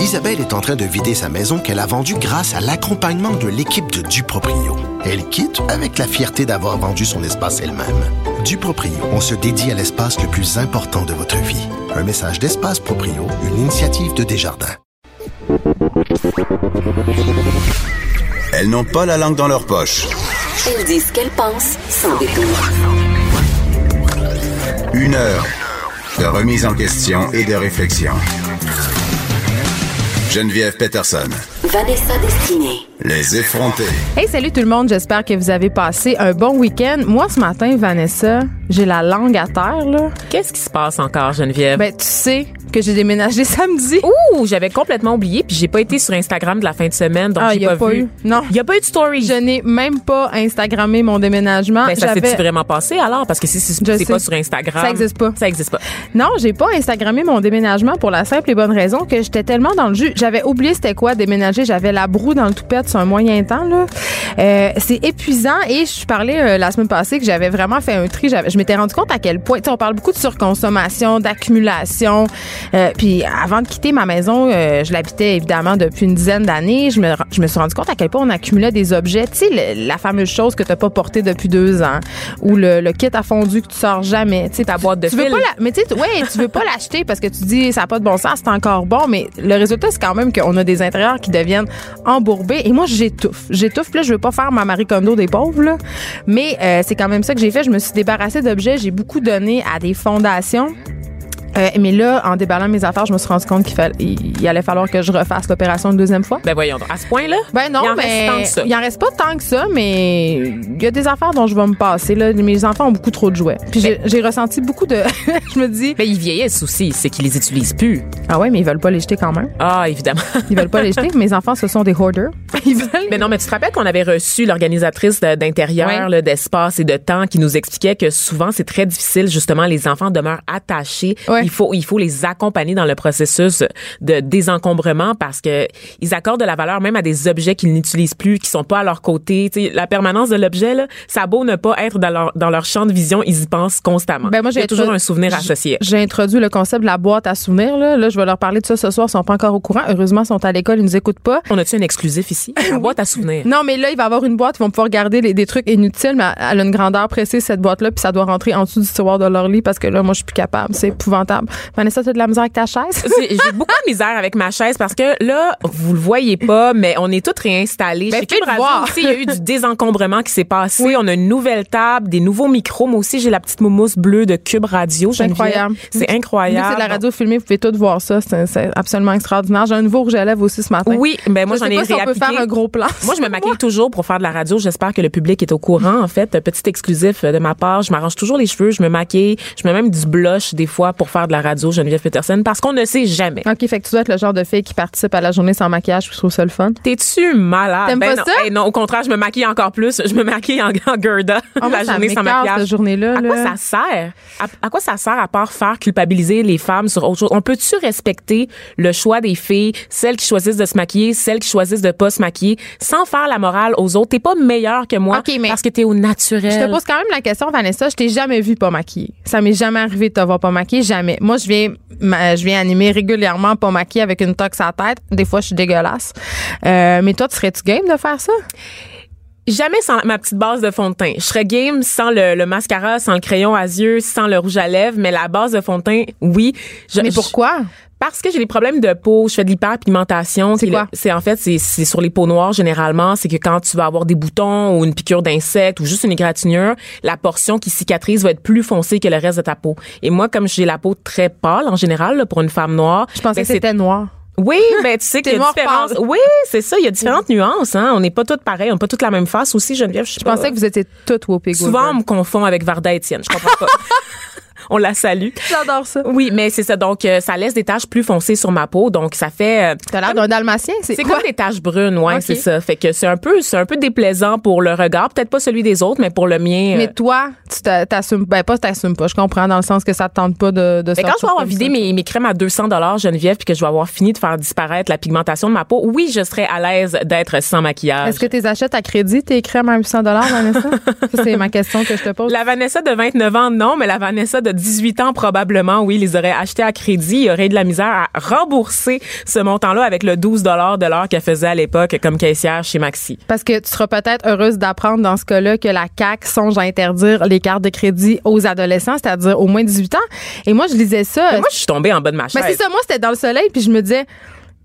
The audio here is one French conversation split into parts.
Isabelle est en train de vider sa maison qu'elle a vendue grâce à l'accompagnement de l'équipe de Duproprio. Elle quitte avec la fierté d'avoir vendu son espace elle-même. Duproprio, on se dédie à l'espace le plus important de votre vie. Un message d'Espace Proprio, une initiative de Desjardins. Elles n'ont pas la langue dans leur poche. Elles disent ce qu'elles pensent sans détour. Une heure de remise en question et de réflexion. Geneviève Peterson. Vanessa Destinée. Les effrontés. Hey, salut tout le monde. J'espère que vous avez passé un bon week-end. Moi, ce matin, Vanessa, j'ai la langue à terre, là. Qu'est-ce qui se passe encore, Geneviève? Ben, tu sais que j'ai déménagé samedi. Ouh, j'avais complètement oublié, puis j'ai pas été sur Instagram de la fin de semaine, donc Ah, j'ai y a pas, pas vu. eu. Non. Il y a pas eu de story. Je n'ai même pas Instagrammé mon déménagement. Ben, ça s'est-tu vraiment passé alors? Parce que si c'est Je c'est sais. pas sur Instagram. Ça existe pas. Ça existe pas. Non, j'ai pas Instagrammé mon déménagement pour la simple et bonne raison que j'étais tellement dans le jus. J'avais oublié c'était quoi déménager. J'avais la broue dans le toupette sur un moyen temps. là. Euh, c'est épuisant et je parlais euh, la semaine passée que j'avais vraiment fait un tri. J'avais- Je m'étais rendu compte à quel point, on parle beaucoup de surconsommation, d'accumulation. Euh, puis avant de quitter ma maison, euh, je l'habitais évidemment depuis une dizaine d'années. Je me, je me suis rendu compte à quel point on accumulait des objets. Tu sais, la fameuse chose que t'as pas portée depuis deux ans ou le, le kit à fondu que tu sors jamais. Tu sais, Ta boîte de tu veux pas la- mais tu sais, ouais, tu veux pas l'acheter parce que tu dis ça n'a pas de bon sens, c'est encore bon, mais le résultat c'est quand même qu'on a des intérieurs qui deviennent embourbés et moi j'étouffe, j'étouffe. Là, je veux pas faire ma Marie Kondo des pauvres, mais euh, c'est quand même ça que j'ai fait. Je me suis débarrassée d'objets, j'ai beaucoup donné à des fondations. Euh, mais là, en déballant mes affaires, je me suis rendu compte qu'il fallait, il, il allait falloir que je refasse l'opération une deuxième fois. Ben voyons donc. À ce point-là? Ben non, il en mais reste tant que ça. il en reste pas tant que ça, mais il y a des affaires dont je vais me passer. Là. Mes enfants ont beaucoup trop de jouets. Puis j'ai- j'ai ressenti beaucoup de. je me dis, Mais ils vieillissent aussi, c'est qu'ils les utilisent plus. ah ouais, mais ils veulent pas les jeter quand même. Ah, évidemment. Ils veulent pas les jeter. Mes enfants, ce sont des hoarders. Ils veulent. Mais non, mais tu te rappelles qu'on avait reçu l'organisatrice de- d'intérieur, là, d'espace et de temps qui nous expliquait que souvent c'est très difficile justement les enfants demeurent attachés. Ouais. Il faut il faut les accompagner dans le processus de désencombrement parce que ils accordent de la valeur même à des objets qu'ils n'utilisent plus, qui sont pas à leur côté. La permanence de l'objet là, ça a beau ne pas être dans leur dans leur champ de vision, ils y pensent constamment. Ben, moi, j'ai toujours un souvenir associé. J'ai introduit le concept de la boîte à souvenirs. Là, là je vais leur parler de ça ce soir. Ils sont pas encore au courant. Heureusement, ils sont à l'école. Ils nous écoutent pas. On a-tu un exclusif ici? La boîte à souvenirs. Non, mais là, il va y avoir une boîte. Ils vont pouvoir garder les- des trucs inutiles, mais elle a une grandeur précise, cette boîte-là, puis ça doit rentrer en dessous du tiroir de leur lit parce que là, moi, je suis plus capable. C'est épouvantable. Vanessa, t'as de la misère avec ta chaise? J'ai beaucoup de misère avec ma chaise parce que là, vous le voyez pas, mais on est toutes réinstallées. Ben, Chez Cube Radio voir. aussi, il y a eu du désencombrement qui s'est passé. On a une nouvelle table, des nouveaux micros. Moi aussi, j'ai la petite moumousse bleue de Cube Radio. C'est incroyable. C'est incroyable. c'est de la radio filmée, vous pouvez tout voir ça. C'est absolument extraordinaire. J'ai un nouveau rouge à lèvres aussi ce matin. Oui, ben moi Je j'en ai si on peut faire un gros plan. Moi, je me maquille toujours pour faire de la radio. J'espère que le public est au courant. En fait, petit exclusif de ma part, je m'arrange toujours les cheveux, je me maquille, je mets même du blush des fois pour faire de la radio, Geneviève Peterson, parce qu'on ne sait jamais. OK, fait que tu dois être le genre de fille qui participe à la journée sans maquillage, puis je trouve ça le fun. T'es-tu malade? T'aimes Ben pas non. ça? Hey, non, au contraire, je me maquille encore plus. Je me maquille en, en Gerda moi, la journée sans maquillage. cette journée-là, À là. quoi ça sert? À, à quoi ça sert à part faire culpabiliser les femmes sur autre chose? On peut-tu respecter le choix des filles, celles qui choisissent de se maquiller, celles qui choisissent de pas se maquiller, sans faire la morale aux autres? T'es pas meilleure que moi mais parce que t'es au naturel. Je te pose quand même la question, Vanessa. Je t'ai jamais vu pas maquillée. Ça m'est jamais arrivé de te voir pas maquillée, jamais. Moi, je viens, je viens animer régulièrement pas maquillée avec une tox à tête. Des fois, je suis dégueulasse. Euh, mais toi, tu serais-tu game de faire ça? Jamais sans ma petite base de fond de teint. Je serais game sans le, le mascara, sans le crayon à yeux, sans le rouge à lèvres, mais la base de fond de teint, oui. Je- Mais je- pourquoi? Parce que j'ai des problèmes de peau, je fais de l'hyperpigmentation. C'est quoi? C'est en fait c'est sur les peaux noires généralement, c'est que quand tu vas avoir des boutons ou une piqûre d'insecte ou juste une égratignure, la portion qui cicatrise va être plus foncée que le reste de ta peau. Et moi comme j'ai la peau très pâle en général là, pour une femme noire, Je pensais ben, que c'était noir. Oui, ben tu sais qu'il y a différentes. Oui, c'est ça, il y a différentes nuances hein, on n'est pas toutes pareilles, on n'a pas toutes la même face aussi Geneviève, je, Je pas. pensais que vous étiez toutes Whoopi souvent on me confond avec Varda Étienne, je comprends pas. on la salue. J'adore ça. Oui, mais c'est ça donc euh, ça laisse des taches plus foncées sur ma peau, donc ça fait euh, T'as l'air d'un dalmatien. C'est c'est quoi? comme des taches brunes, ouais, c'est ça. Fait que c'est un peu, c'est un peu déplaisant pour le regard, peut-être pas celui des autres, mais pour le mien. Mais euh, toi, tu t'a- t'assumes, ben pas t'assumes pas, je comprends dans le sens que ça te tente pas de, de mais quand je vais avoir vidé mes, mes crèmes à 200 dollars Geneviève puis que je vais avoir fini de faire disparaître la pigmentation de ma peau, oui, je serais à l'aise d'être sans maquillage. Est-ce que tu achètes à crédit tes crèmes à 800 Vanessa? Ça, c'est ma question que je te pose. La Vanessa de 29 ans, non, mais la Vanessa de 18 ans, probablement, oui, ils les auraient achetés à crédit. Il y aurait de la misère à rembourser ce montant-là avec le 12 de l'heure qu'elle faisait à l'époque comme caissière chez Maxi. Parce que tu seras peut-être heureuse d'apprendre dans ce cas-là que la CAQ songe à interdire les cartes de crédit aux adolescents, c'est-à-dire au moins 18 ans. Et moi, je lisais ça. moi, je suis tombée en bas de ma chaise. Mais c'est ça, moi, c'était dans le soleil, puis je me disais,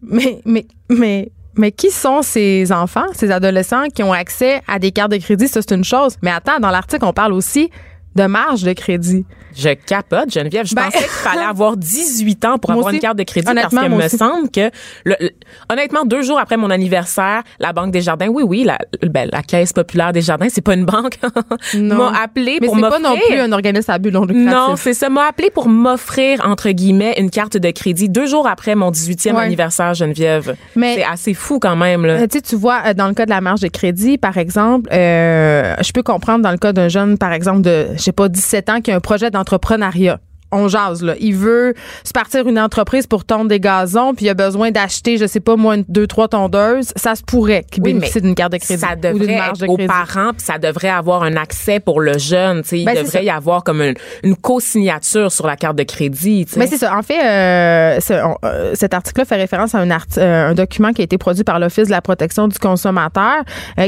mais, mais, mais, mais qui sont ces enfants, ces adolescents qui ont accès à des cartes de crédit? Ça, c'est une chose. Mais attends, dans l'article, on parle aussi de marge de crédit. Je capote, Geneviève. Je Ben- pensais qu'il fallait avoir 18 ans pour avoir aussi. une carte de crédit parce Honnêtement, qu'il me aussi. semble que, le- le- honnêtement, deux jours après mon anniversaire, la Banque des Jardins, oui, oui, la, ben, la Caisse populaire des Jardins, c'est pas une banque, Non. m'a appelé Mais pour c'est pas non m'offrir- plus un organisme à but non lucratif. Non, c'est ça. M'a appelé pour m'offrir, entre guillemets, une carte de crédit deux jours après mon 18e Ouais. anniversaire, Geneviève. Mais- c'est assez fou quand même, là. Euh, tu vois, euh, dans le cas de la marge de crédit, par exemple, euh, je peux comprendre dans le cas d'un jeune, par exemple, de, je sais pas, 17 ans, qui a un projet d'entrepreneuriat. On jase, là. Il veut se partir une entreprise pour tondre des gazons, puis il a besoin d'acheter, je sais pas, moi, une, deux, trois tondeuses. Ça se pourrait qu'il Oui, bénéficie d'une carte de crédit. Ça ou d'une devrait marge de aux crédit. parents, puis ça devrait avoir un accès pour le jeune. Il Ben, devrait y avoir comme une, une co-signature sur la carte de crédit. Mais c'est ça. En fait, euh, on- euh, cet article-là fait référence à un, art- euh, un document qui a été produit par l'Office de la protection du consommateur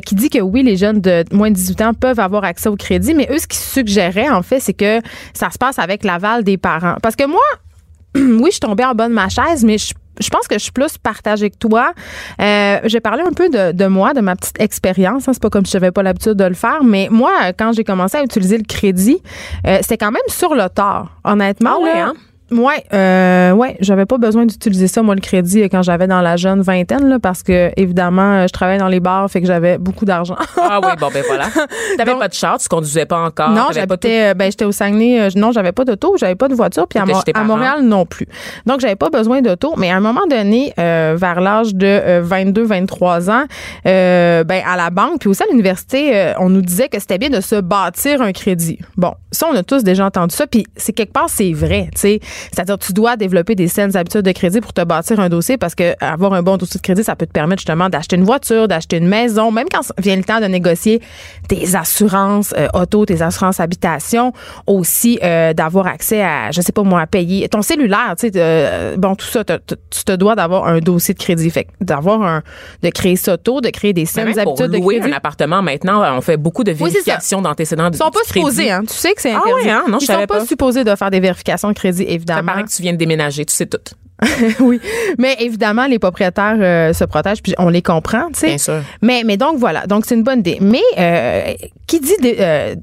qui dit que oui, les jeunes de moins de 18 ans peuvent avoir accès au crédit, mais eux, ce qu'ils suggéraient, en fait, c'est que ça se passe avec l'aval des parents. Parce que moi, oui, je suis tombée en bas de ma chaise, mais je, je pense que je suis plus partagée que toi. Euh, j'ai parlé un peu de, de moi, de ma petite expérience. Hein. C'est pas comme si j'avais pas l'habitude de le faire, mais moi, quand j'ai commencé à utiliser le crédit, euh, c'était quand même sur le tard, honnêtement. Ah ouais, là. hein? Ouais, euh, ouais, j'avais pas besoin d'utiliser ça moi le crédit quand j'avais dans la jeune vingtaine là, parce que évidemment euh, je travaillais dans les bars, fait que j'avais beaucoup d'argent. Ah oui, bon, ben voilà. T'avais pas de char, tu conduisais pas encore. non, j'habitais, euh, ben j'étais au Saguenay. euh, non, j'avais pas d'auto, j'avais pas de voiture, puis à, Mo-. Montréal non plus. Donc j'avais pas besoin d'auto, mais à un moment donné, euh, vers l'âge de 22-23 ans, ben à la banque puis aussi à l'université, on nous disait que c'était bien de se bâtir un crédit. Bon, ça on a tous déjà entendu ça, puis c'est quelque part c'est vrai, tu sais. C'est-à-dire tu dois développer des saines habitudes de crédit pour te bâtir un dossier parce que avoir un bon dossier de crédit, ça peut te permettre justement d'acheter une voiture, d'acheter une maison, même quand vient le temps de négocier tes assurances euh, auto, tes assurances habitation, aussi euh, d'avoir accès à, je sais pas moi, à payer ton cellulaire, tu sais, euh, bon tout ça, tu te dois d'avoir un dossier de crédit, fait d'avoir un, de créer ça tôt, de créer des saines même pour habitudes de louer crédit. un appartement maintenant, on fait beaucoup de vérifications d'antécédents de Ils sont pas crédit. supposés, hein. Tu sais que c'est Ah interdit. ouais, hein? Non, je Ils sont savais pas, pas. supposés de faire des vérifications de crédit, Ça évidemment. paraît que tu viens de déménager, tu sais tout. oui, mais évidemment, les propriétaires euh, se protègent, puis on les comprend, tu sais. Bien sûr. Mais, mais donc voilà, donc c'est une bonne idée. Mais euh, qui dit dé- euh,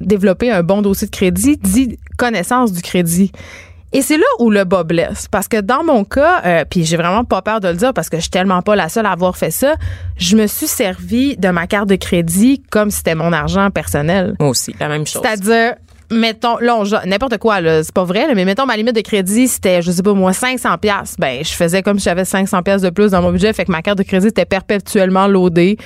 développer un bon dossier de crédit dit connaissance du crédit. Et c'est là où le bas blesse. Parce que dans mon cas, euh, puis j'ai vraiment pas peur de le dire parce que je suis tellement pas la seule à avoir fait ça, je me suis servi de ma carte de crédit comme si c'était mon argent personnel. Moi aussi, la même chose. C'est-à-dire, mettons, là, n'importe quoi, c'est pas vrai, là, mais mettons, ma limite de crédit, c'était, je sais pas, moi, 500 pièces Ben, je faisais comme si j'avais 500 pièces de plus dans mon budget, fait que ma carte de crédit était perpétuellement loadée.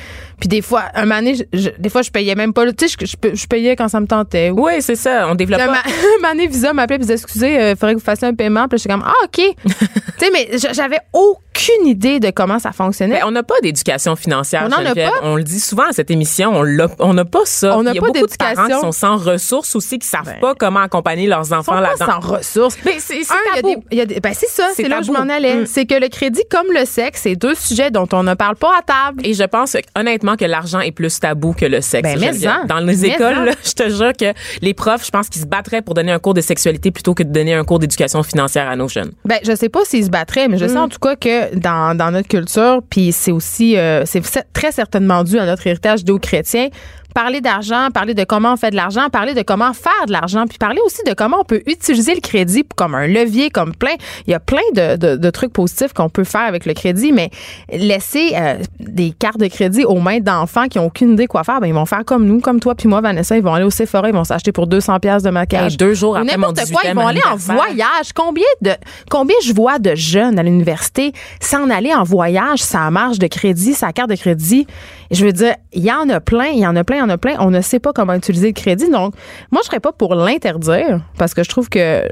Puis des fois, un donné, je- je- des fois, je payais même pas, tu sais, je, je, je payais quand ça me tentait. Ou- Oui, c'est ça. On développe pas. un donné, Visa m'appelait et disait, excusez, il faudrait que vous fassiez un paiement. Puis là, j'étais comme, ah, OK. tu sais, mais j'avais aucune idée de comment ça fonctionnait. Mais on n'a pas d'éducation financière. On n'en a pas. On le dit souvent à cette émission, on n'a pas ça. On n'a Il y a pas beaucoup de parents qui d'éducation. sont sans ressources aussi, qui savent Ben. pas comment accompagner leurs enfants pas là-dedans. sans ressources. Mais c'est, c'est Un, il y a tabou. des- il y a des- ben c'est ça, C'est là où je m'en allais. Mm. C'est que le crédit comme le sexe, c'est deux sujets dont on ne parle pas à table. Et je pense honnêtement que l'argent est plus tabou que le sexe. Ben, mais en. Dans les écoles, là, je te jure que les profs, je pense qu'ils se battraient pour donner un cours de sexualité plutôt que de donner un cours d'éducation financière à nos jeunes. Ben, je sais pas s'ils se battraient, mais je Mm. sais en tout cas que dans, dans notre culture, puis c'est aussi, euh, c'est très certainement dû à notre héritage judéo-chrétien, parler d'argent, parler de comment on fait de l'argent, parler de comment faire de l'argent, puis parler aussi de comment on peut utiliser le crédit comme un levier, comme plein. Il y a plein de, de, de trucs positifs qu'on peut faire avec le crédit, mais laisser euh, des cartes de crédit aux mains d'enfants qui ont aucune idée quoi faire, ben ils vont faire comme nous, comme toi puis moi, Vanessa, ils vont aller au Sephora, ils vont s'acheter pour 200 pièces de maquillage. Hey, deux jours Ou après mon n'importe quoi, ils 18e vont aller en voyage. Combien de combien je vois de jeunes à l'université s'en aller en voyage, sa marge de crédit, sa carte de crédit? Je veux dire, il y en a plein, il y en a plein, il y en a plein. On ne sait pas comment utiliser le crédit. Donc, moi, je serais pas pour l'interdire parce que je trouve que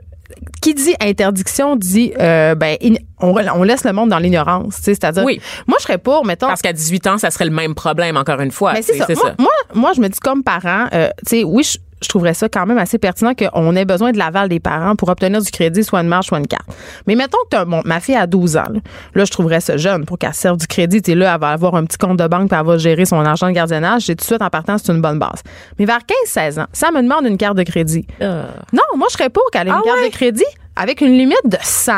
qui dit interdiction dit euh, ben in- on, on laisse le monde dans l'ignorance, c'est-à-dire Oui. moi je serais pour mettons Parce qu'à 18 ans, ça serait le même problème, encore une fois. mais c'est ça. Moi, moi, moi, je me dis comme parent, euh, tu sais, oui, je, je trouverais ça quand même assez pertinent qu'on ait besoin de l'aval des parents pour obtenir du crédit, soit une marge, soit une carte. Mais mettons que bon, ma fille a 12 ans. Là, Là, je trouverais ça jeune pour qu'elle serve du crédit. Sais, là, elle va avoir un petit compte de banque puis elle va gérer son argent de gardiennage. J'ai tout de suite, en partant, c'est une bonne base. Mais vers 15-16 ans, ça me demande une carte de crédit. Non, moi, je serais pour qu'elle ait une Ah carte ouais? de crédit avec une limite de 100,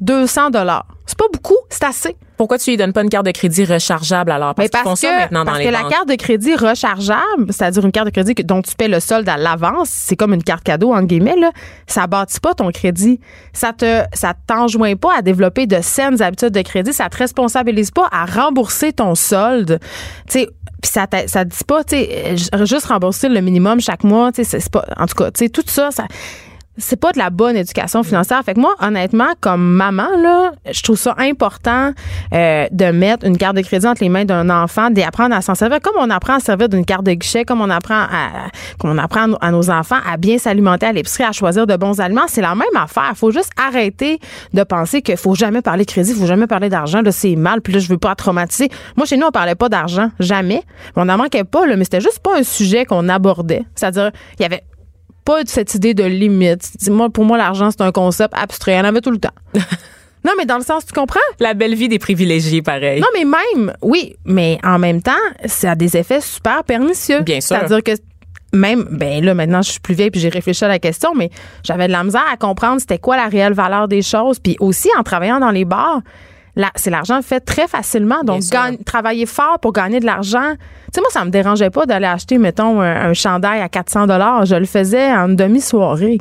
200 dollars. C'est pas beaucoup, c'est assez. Pourquoi tu lui donnes pas une carte de crédit rechargeable alors? Parce, qu'ils font parce ça que, maintenant dans parce les que la banques. carte de crédit rechargeable, c'est-à-dire une carte de crédit que- dont tu paies le solde à l'avance, c'est comme une carte cadeau entre guillemets là, ça bâtit pas ton crédit. Ça te ça t'enjoint pas à développer de saines habitudes de crédit, ça te responsabilise pas à rembourser ton solde. Tu sais puis ça ça te dit pas tu sais euh, juste rembourser le minimum chaque mois, tu sais c'est pas en tout cas, tu sais tout ça ça c'est pas de la bonne éducation financière. Fait que moi, honnêtement, comme maman, là, je trouve ça important euh, de mettre une carte de crédit entre les mains d'un enfant, d'apprendre à s'en servir, comme on apprend à servir d'une carte de guichet, comme on apprend à, comme on apprend à nos- enfants à bien s'alimenter à l'épicerie, à choisir de bons aliments. C'est la même affaire. Faut juste arrêter de penser qu'il faut jamais parler de crédit, faut jamais parler d'argent. Là, c'est mal. Puis là, je veux pas traumatiser. Moi, chez nous, on parlait pas d'argent, jamais. On n'en manquait pas, là, mais c'était juste pas un sujet qu'on abordait. C'est-à-dire, il y avait pas de cette idée de limite. Moi, pour moi, l'argent, c'est un concept abstrait. Y en avait tout le temps. non, mais dans le sens, tu comprends? La belle vie des privilégiés, pareil. Non, mais même, oui, mais en même temps, ça a des effets super pernicieux. Bien sûr. C'est-à-dire que même, ben là, maintenant, je suis plus vieille puis j'ai réfléchi à la question, mais j'avais de la misère à comprendre c'était quoi la réelle valeur des choses. Puis aussi, en travaillant dans les bars, c'est l'argent fait très facilement. Donc, gagne- travailler fort pour gagner de l'argent. Tu sais, moi, ça me dérangeait pas d'aller acheter, mettons, un, un chandail à 400 Je le faisais en demi-soirée.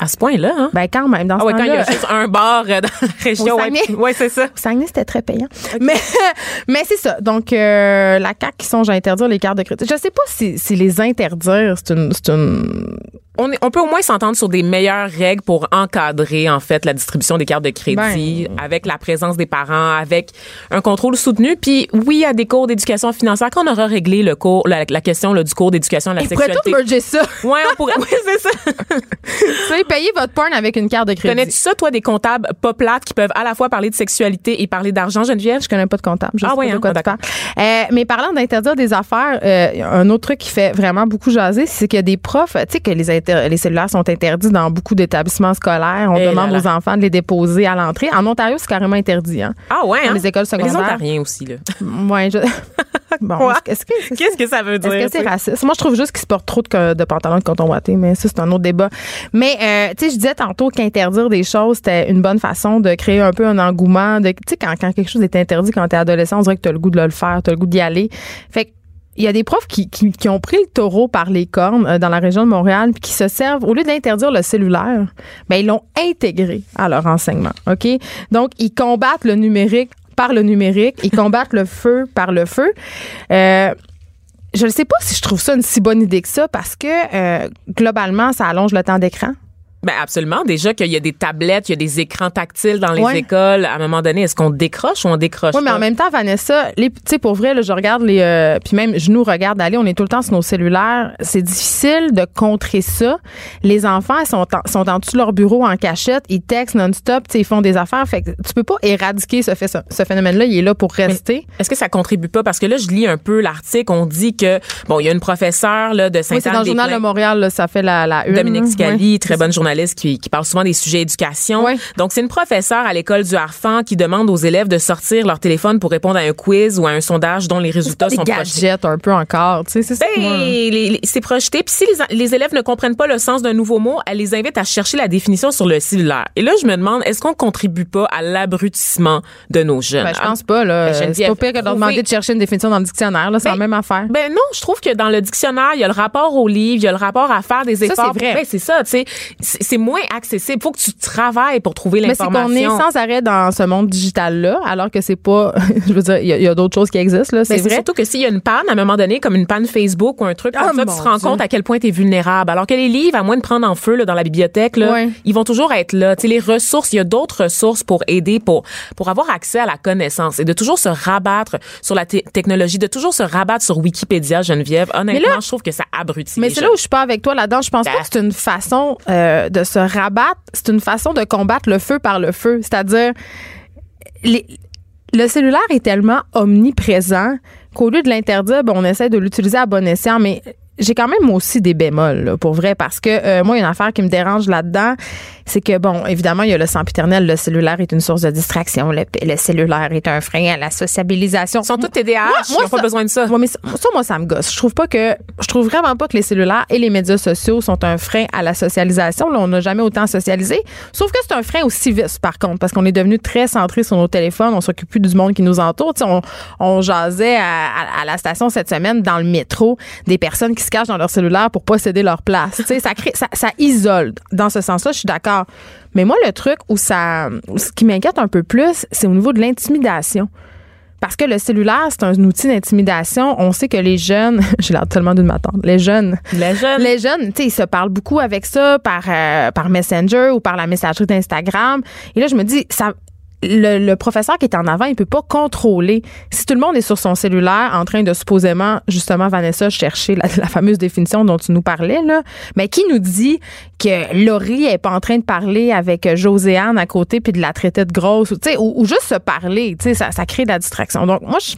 À ce point-là, hein? Ben, quand même, dans ah ce ouais, quand il y a juste un bar euh, dans la région. Ouais, c'est ça. Au Saguenay, c'était très payant. Mais, mais c'est ça. Donc, euh, la CAQ qui songe à interdire les cartes de crédit. Je sais pas si, si les interdire, c'est une, c'est une. On, est- on peut au moins s'entendre sur des meilleures règles pour encadrer, en fait, la distribution des cartes de crédit, Ben. avec la présence des parents, avec un contrôle soutenu. Puis, oui, il y a des cours d'éducation financière. Quand on aura réglé le cours, la, la question là, du cours d'éducation à la Ils pourraient tout sexualité. merger ça. Ouais, on pourrait. Oui, c'est ça. Vous savez, payer votre porn avec une carte de crédit. Connais-tu ça, toi, des comptables pas plates qui peuvent à la fois parler de sexualité et parler d'argent, Geneviève? Je connais pas de comptable. Je Ah sais ouais, pas de hein? quoi Ah, tu parles. Euh, mais parlant d'interdire des affaires, euh, un autre truc qui fait vraiment beaucoup jaser, c'est qu'il y a des profs, tu sais que les, inter- les cellulaires sont interdits dans beaucoup d'établissements scolaires. On Eh demande là. aux enfants de les déposer à l'entrée. En Ontario, c'est carrément interdit. Hein? Ah ouais, Dans hein? les écoles Mais Les secondaires. Ontariens aussi, là. Ouais, je... bon, que Qu'est-ce que ça veut dire? Est-ce que c'est raciste? Moi, je trouve juste qu'ils se portent trop de, de pantalons de coton watté, mais ça, c'est un autre débat. Mais, euh, tu sais, je disais tantôt qu'interdire des choses, c'était une bonne façon de créer un peu un engouement. Tu sais, quand, quelque chose est interdit quand t'es adolescent, on dirait que t'as le goût de le faire, t'as le goût d'y aller. Fait que, il y a des profs qui, qui, ont pris le taureau par les cornes euh, dans la région de Montréal puis qui se servent, au lieu d'interdire le cellulaire, ben ils l'ont intégré à leur enseignement. OK? Donc, ils combattent le numérique par le numérique, ils combattent le feu par le feu. Euh, je ne sais pas si je trouve ça une si bonne idée que ça parce que euh, globalement, ça allonge le temps d'écran. Ben absolument. Déjà qu'il y a des tablettes, il y a des écrans tactiles dans les Ouais. écoles. À un moment donné, est-ce qu'on décroche ou on décroche Oui, mais en même temps, Vanessa, tu sais, pour vrai, là, je regarde les. euh, puis même, je nous regarde aller, on est tout le temps sur nos cellulaires. C'est difficile de contrer ça. Les enfants, ils sont, en, sont en dessous de leur bureau en cachette, ils textent non-stop, ils font des affaires. Fait que tu peux pas éradiquer ce, fait- ce phénomène-là, il est là pour rester. Est-ce que ça contribue pas? Parce que là, je lis un peu l'article. On dit que, bon, il y a une professeure là, de Oui, c'est dans le journal de. Montréal, là, ça fait la, la une. Dominique. Scali, Ouais. très bonne journaliste qui, qui parle souvent des sujets éducation. Ouais. Donc, c'est une professeure à l'école du Harfang qui demande aux élèves de sortir leur téléphone pour répondre à un quiz ou à un sondage dont les résultats Des sont projetés. un peu encore, tu sais, c'est ça. Ben, c'est projeté. Puis si les, les élèves ne comprennent pas le sens d'un nouveau mot, elle les invite à chercher la définition sur le cellulaire. Et là, je me demande, est-ce qu'on contribue pas à l'abrutissement de nos jeunes? Ben, je pense pas, là. Ben, c'est pas pire que de leur demander de chercher une définition dans le dictionnaire, là. C'est la Ben, même affaire. Ben non, je trouve que dans le dictionnaire, il y a le rapport au livre, il y a le rapport à faire des Ça, efforts. c'est vrai. Ben, c'est ça, tu sais. C'est moins accessible. Faut que tu travailles pour trouver Mais c'est l'information. qu'on est sans arrêt dans ce monde digital-là, alors que c'est pas. je veux dire, il y a, d'autres choses qui existent, là. C'est vrai. surtout que s'il y a une panne, à un moment donné, comme une panne Facebook ou un truc Ah, comme ça, tu te rends Dieu. compte à quel point tu es vulnérable. Alors que les livres, à moins de prendre en feu là, dans la bibliothèque, là, ils vont toujours être là. Tu sais, les ressources, il y a d'autres ressources pour aider, pour, pour avoir accès à la connaissance et de toujours se rabattre sur la te- technologie, de toujours se rabattre sur Wikipédia, Geneviève. Honnêtement, là- je trouve que ça abrutit Mais c'est là où je suis pas avec toi là-dedans. Je pense pas Ben. que c'est une façon euh, de se rabattre. C'est une façon de combattre le feu par le feu. C'est-à-dire, le cellulaire est tellement omniprésent qu'au lieu de l'interdire, ben, on essaie de l'utiliser à bon escient. Mais j'ai quand même aussi des bémols, pour vrai, parce que euh, moi, il y a une affaire qui me dérange là-dedans, c'est que, bon, évidemment, il y a le sempiternel, le cellulaire est une source de distraction, le, le cellulaire est un frein à la sociabilisation. Ils sont tous TDAH, ils n'ont pas besoin de ça. Moi, mais ça, moi, ça me gosse. Je trouve pas que, je trouve vraiment pas que les cellulaires et les médias sociaux sont un frein à la socialisation. Là, on n'a jamais autant socialisé. Sauf que c'est un frein au civisme, par contre, parce qu'on est devenu très centré sur nos téléphones, on s'occupe plus du monde qui nous entoure. Tu sais, on, on jasait à, à- à la station cette semaine dans le métro des personnes qui se cachent dans leur cellulaire pour pas céder leur place. Tu sais, ça, crée, ça, ça isole. Dans ce sens-là, je suis d'accord. Mais moi, le truc où ça, ce qui m'inquiète un peu plus, c'est au niveau de l'intimidation. Parce que le cellulaire, c'est un outil d'intimidation. On sait que les jeunes, j'ai l'air tellement d'une m'attendre, les jeunes, Les jeunes. les jeunes, tu sais, ils se parlent beaucoup avec ça par, euh, par Messenger ou par la messagerie d'Instagram. Et là, je me dis, ça, le, le professeur qui est en avant, il peut pas contrôler. Si tout le monde est sur son cellulaire en train de supposément, justement, Vanessa, chercher la, la fameuse définition dont tu nous parlais, là, mais qui nous dit que Laurie est pas en train de parler avec euh, Joséanne à côté puis de la traiter de grosse, ou, ou, ou juste se parler, ça, ça crée de la distraction. Donc, moi, je,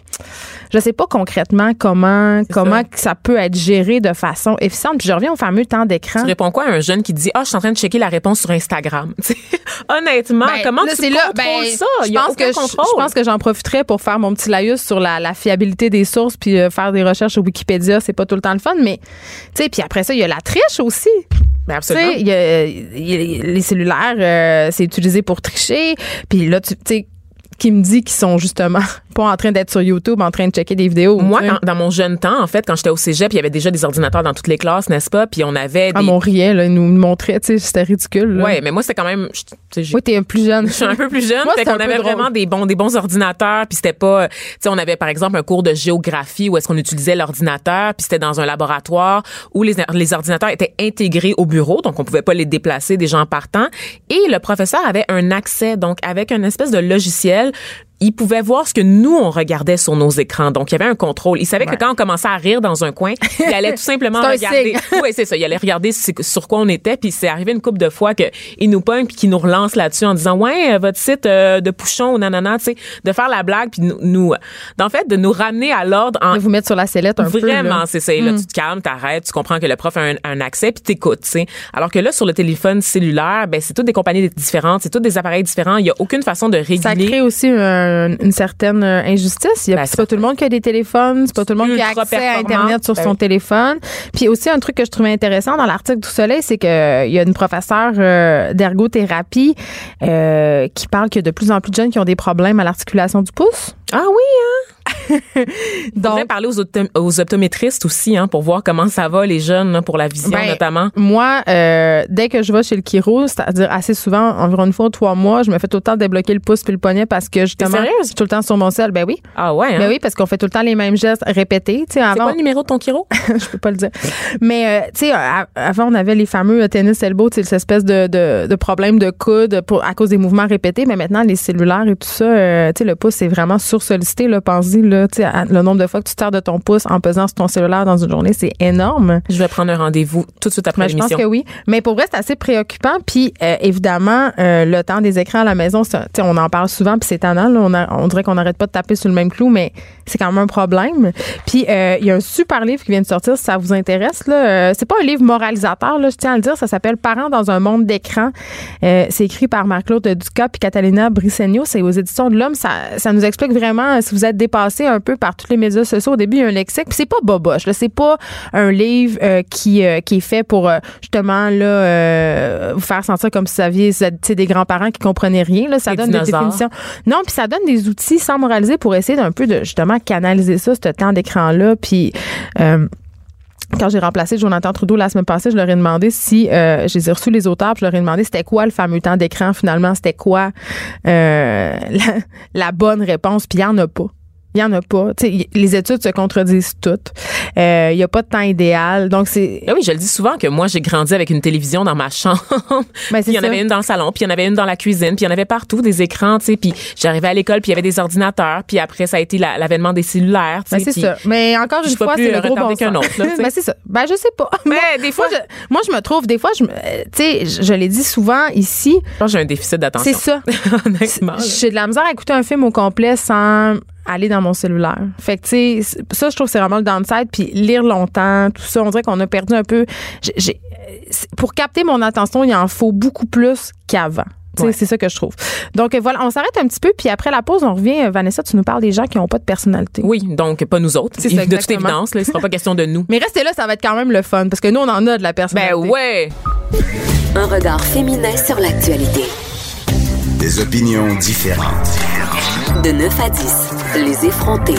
je sais pas concrètement comment, comment ça. peut être géré de façon efficiente. Puis je reviens au fameux temps d'écran. Tu réponds quoi à un jeune qui dit Ah, je suis en train de checker la réponse sur Instagram? Honnêtement, Ben, comment là, tu c'est contrôles là, ben, ça? Je pense que je, pense que j'en profiterais pour faire mon petit laïus sur la, la fiabilité des sources puis euh, faire des recherches sur Wikipédia, c'est pas tout le temps le fun, mais tu sais, puis après ça, il y a la triche aussi. Ben, Tu sais, absolument. y a- il y a- les cellulaires, euh, c'est utilisé pour tricher. Puis là, tu sais, qui me dit qu'ils sont justement pas en train d'être sur YouTube, en train de checker des vidéos. Moi, quand- dans mon jeune temps, en fait, quand j'étais au cégep, il y avait déjà des ordinateurs dans toutes les classes, n'est-ce pas? Puis on avait des. Ah, mon riait, là, ils nous montraient, tu sais, c'était ridicule. là. Ouais, mais moi, c'était quand même. Oui, t'es plus jeune. Je suis un peu plus jeune, Moi, fait qu'on avait drôle. vraiment des bons des bons ordinateurs, puis c'était pas tu sais on avait par exemple un cours de géographie où est-ce qu'on utilisait l'ordinateur, puis c'était dans un laboratoire où les les ordinateurs étaient intégrés au bureau, donc on pouvait pas les déplacer des gens partant et le professeur avait un accès donc avec une espèce de logiciel elle, il pouvait voir ce que nous on regardait sur nos écrans. Donc il y avait un contrôle. Il savait que quand on commençait à rire dans un coin, il allait tout simplement regarder. Oui, c'est ça. Il allait regarder sur quoi on était. Puis c'est arrivé une couple de fois qu'il nous pogne puis qu'il nous relance là-dessus en disant ouais euh, votre site euh, de Pouchon ou nanana, tu sais, de faire la blague puis nous, nous en fait de nous ramener à l'ordre en De vous mettre sur la sellette un peu. là. Vraiment, c'est ça. Là, tu te calmes, t'arrêtes, tu comprends que le prof a un, un accès, puis t'écoutes, tu sais. Alors que là, sur le téléphone cellulaire, ben c'est toutes des compagnies différentes, c'est tous des appareils différents. Il y a aucune façon de réguler. Ça crée aussi un- une certaine euh, injustice. Ben, c'est pas tout le monde qui a des téléphones, c'est pas tout le monde qui a accès à. Internet sur Ben son oui. téléphone. Puis aussi, un truc que je trouvais intéressant dans l'article du Soleil, c'est qu'il y a une professeure euh, d'ergothérapie euh, qui parle qu'il y a de plus en plus de jeunes qui ont des problèmes à l'articulation du pouce. Ah oui, hein? On Donc, devrait parler aux, aux optométristes aussi, hein, pour voir comment ça va les jeunes, là, pour la vision Ben, notamment. Moi, euh, dès que je vais chez le chiro, c'est-à-dire assez souvent, environ une fois ou trois mois, je me fais tout le temps débloquer le pouce puis le poignet parce que justement, sérieuse? je suis tout le temps sur mon sel. Ben oui. Ah ouais, hein? Ben oui, parce qu'on fait tout le temps les mêmes gestes répétés. Tu sais, C'est quoi le numéro de ton chiro? je peux pas le dire. Mais euh, tu sais, avant on avait les fameux euh, tennis elbow, tu sais, cette espèce de, de, de problème de coude pour, à cause des mouvements répétés. Mais maintenant, les cellulaires et tout ça, euh, tu sais, le pouce c'est vraiment sursollicité. Là, pense-y, là, le nombre de fois que tu te sers de ton pouce en pesant sur ton cellulaire dans une journée, c'est énorme. Je vais prendre un rendez-vous tout de suite après je pense que oui. Mais pour vrai, c'est assez préoccupant. Puis, euh, évidemment, euh, le temps des écrans à la maison, on en parle souvent, puis c'est tannant. là. on, a- on dirait qu'on n'arrête pas de taper sur le même clou, mais c'est quand même un problème. Puis, euh, il y a un super livre qui vient de sortir, si ça vous intéresse. Là. C'est pas un livre moralisateur, là, je tiens à le dire. Ça s'appelle Parents dans un monde d'écran. C'est écrit par Marc-Claude Ducas puis Catalina Brissegno. C'est aux éditions de l'Homme. Ça, ça nous explique vraiment euh, si vous êtes dépassé un peu par tous les médias sociaux. Au début, il y a un lexique. Puis c'est pas boboche. Là. C'est pas un livre euh, qui, euh, qui est fait pour euh, justement là, vous faire sentir comme si vous aviez des grands-parents qui comprenaient rien. Là. Ça donne des définitions. Non, puis ça donne des outils sans moraliser pour essayer d'un peu de justement canaliser ça, ce temps d'écran-là. Puis quand j'ai remplacé Jonathan Trudeau la semaine passée, je leur ai demandé si euh, j'ai reçu les auteurs, je leur ai demandé c'était quoi le fameux temps d'écran finalement, c'était quoi euh, la, bonne réponse, puis il y en a pas. Il y en a pas. Les études se contredisent toutes. Euh, Il y a pas de temps idéal. Donc, c'est. Ah oui, je le dis souvent que moi, j'ai grandi avec une télévision dans ma chambre. Ben, il y en ça. avait une dans le salon, puis il y en avait une dans la cuisine, puis il y en avait partout des écrans, tu sais. Puis j'arrivais à l'école, puis il y avait des ordinateurs, puis après, ça a été la- l'avènement des cellulaires. Ben, c'est ça. Mais encore une fois, c'est le gros retardée bon qu'un autre, là, ben, c'est ça. Ben, je sais pas. Mais Moi- des fois- moi, je, moi, je me trouve, des fois, je euh, tu sais, je, je l'ai dit souvent ici, Je pense que j'ai un déficit d'attention. c'est ça. Honnêtement. J'ai de la misère à écouter un film au complet sans aller dans mon cellulaire. Fait que, tu sais, ça, je trouve que c'est vraiment le downside. Puis lire longtemps, tout ça, on dirait qu'on a perdu un peu. J'ai- pour capter mon attention, il en faut beaucoup plus qu'avant. Tu sais, Ouais. C'est ça que je trouve. Donc euh, voilà, on s'arrête un petit peu, puis après la pause, on revient. Euh, Vanessa, tu nous parles des gens qui n'ont pas de personnalité. Oui, donc pas nous autres. C'est ça, de toute exactement. évidence, là, il sera pas question de nous. Mais restez là, ça va être quand même le fun, parce que nous, on en a de la personnalité. Ben ouais. Un regard féminin sur l'actualité. Des opinions différentes. De 9 à 10, les effrontés.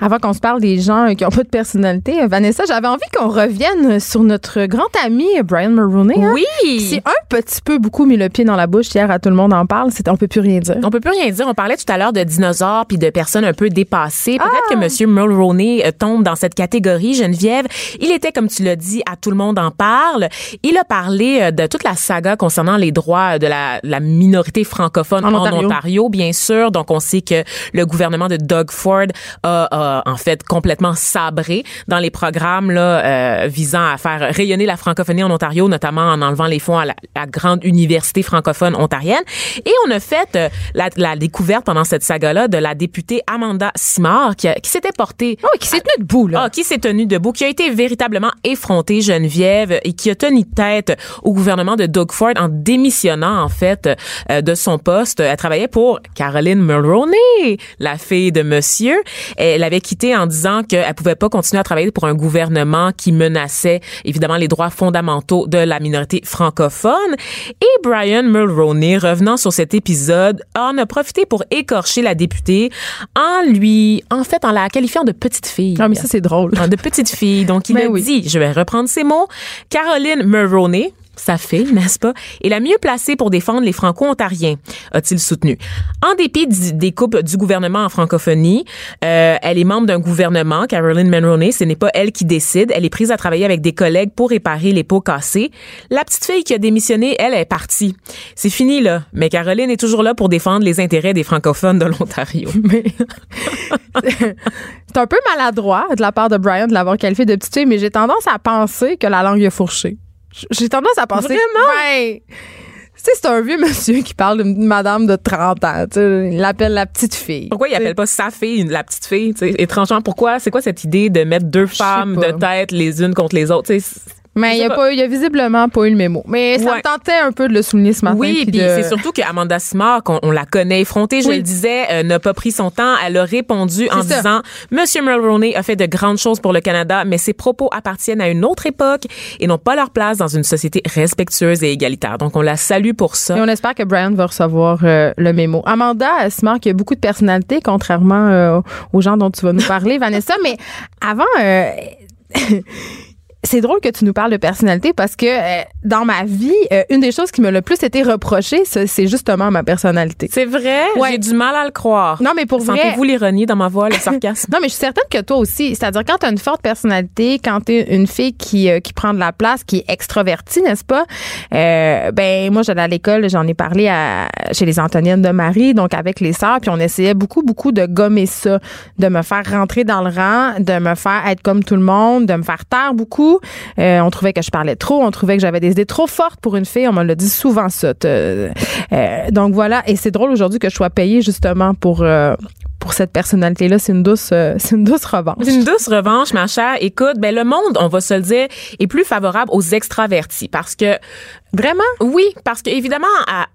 Avant qu'on se parle des gens qui n'ont pas de personnalité, euh, Vanessa, j'avais envie qu'on revienne sur notre grand ami euh, Brian Mulroney. hein, qui Oui. s'est un petit peu beaucoup mis le pied dans la bouche hier à tout le monde en parle. C'est, on peut plus rien dire. On peut plus rien dire. On parlait tout à l'heure de dinosaures puis de personnes un peu dépassées. Peut-être Ah! que Monsieur Mulroney euh, tombe dans cette catégorie. Geneviève, il était, comme tu l'as dit, à tout le monde en parle. Il a parlé de toute la saga concernant les droits de la, la minorité francophone En en Ontario. Ontario. bien sûr. Donc, on sait que le gouvernement de Doug Ford a, a, en fait complètement sabré dans les programmes là euh, visant à faire rayonner la francophonie en Ontario, notamment en enlevant les fonds à la, la grande université francophone ontarienne. Et on a fait euh, la, la découverte pendant cette saga-là de la députée Amanda Simard qui, s'était portée Oh, qui s'est tenu debout, là. ah, qui s'est tenue debout, qui a été véritablement effrontée, Geneviève, et qui a tenu tête au gouvernement de Doug Ford en démissionnant, en fait, euh, de son poste. Elle travaillait pour Caroline Mulroney, la fille de monsieur. Elle avait quitté en disant qu'elle pouvait pas continuer à travailler pour un gouvernement qui menaçait, évidemment, les droits fondamentaux de la minorité francophone. Et Brian Mulroney, revenant sur cet épisode, en a profité pour écorcher la députée en lui, en fait, en la qualifiant de petite fille. Ah, mais ça, c'est drôle. De petite fille. Donc, il Ben a oui. dit, je vais reprendre ses mots, Caroline Mulroney, sa fille, n'est-ce pas, est la mieux placée pour défendre les Franco-Ontariens, a-t-il soutenu. En dépit des coupes du gouvernement en francophonie, euh, elle est membre d'un gouvernement, Caroline Mulroney, ce n'est pas elle qui décide, elle est prise à travailler avec des collègues pour réparer les pots cassés. La petite fille qui a démissionné, elle est partie. C'est fini, là. Mais Caroline est toujours là pour défendre les intérêts des francophones de l'Ontario. Mais c'est un peu maladroit de la part de Brian de l'avoir qualifié de petite fille, mais j'ai tendance à penser que la langue est fourchée. J'ai tendance à penser. Vraiment? Ben, tu sais, c'est un vieux monsieur qui parle d'une madame de 30 ans. Il l'appelle la petite fille. Pourquoi il appelle pas sa fille, la petite fille? Étrangement, pourquoi? C'est quoi cette idée de mettre deux femmes de tête les unes contre les autres? Mais il Je a, pas, il a visiblement pas eu le mémo. Mais ça Ouais. me tentait un peu de le souligner ce matin. Oui, puis de- c'est surtout qu'Amanda Simard, qu'on on la connaît effrontée, je le disais, euh, n'a pas pris son temps. Elle a répondu en ça. disant Monsieur Mulroney a fait de grandes choses pour le Canada, mais ses propos appartiennent à une autre époque et n'ont pas leur place dans une société respectueuse et égalitaire. Donc on la salue pour ça. Et on espère que Brian va recevoir euh, le mémo. Amanda Simard, qui a beaucoup de personnalité, contrairement euh, aux gens dont tu vas nous parler, Vanessa. Mais avant, euh, c'est drôle que tu nous parles de personnalité parce que euh, dans ma vie, euh, une des choses qui me le plus été reprochée, c'est justement ma personnalité. C'est vrai, Ouais. j'ai du mal à le croire. Non, mais pour vrai. Sentez-vous l'ironie dans ma voix, le sarcasme? Non, mais je suis certaine que toi aussi. C'est-à-dire, quand tu as une forte personnalité, quand tu es une fille qui, euh, qui prend de la place, qui est extrovertie, n'est-ce pas? Euh, ben, moi, j'allais à l'école, j'en ai parlé à, chez les Antoniennes de Marie, donc avec les sœurs, puis on essayait beaucoup, beaucoup de gommer ça, de me faire rentrer dans le rang, de me faire être comme tout le monde, de me faire taire beaucoup. Euh, on trouvait que je parlais trop, on trouvait que j'avais des idées trop fortes pour une fille. On me l'a dit souvent, ça. Te- euh, donc voilà, et c'est drôle aujourd'hui que je sois payée justement pour... euh, pour cette personnalité-là, c'est une douce, euh, c'est une douce revanche. C'est une douce revanche, ma chère. Écoute, ben le monde, on va se le dire, est plus favorable aux extravertis parce que Vraiment? oui, parce que évidemment,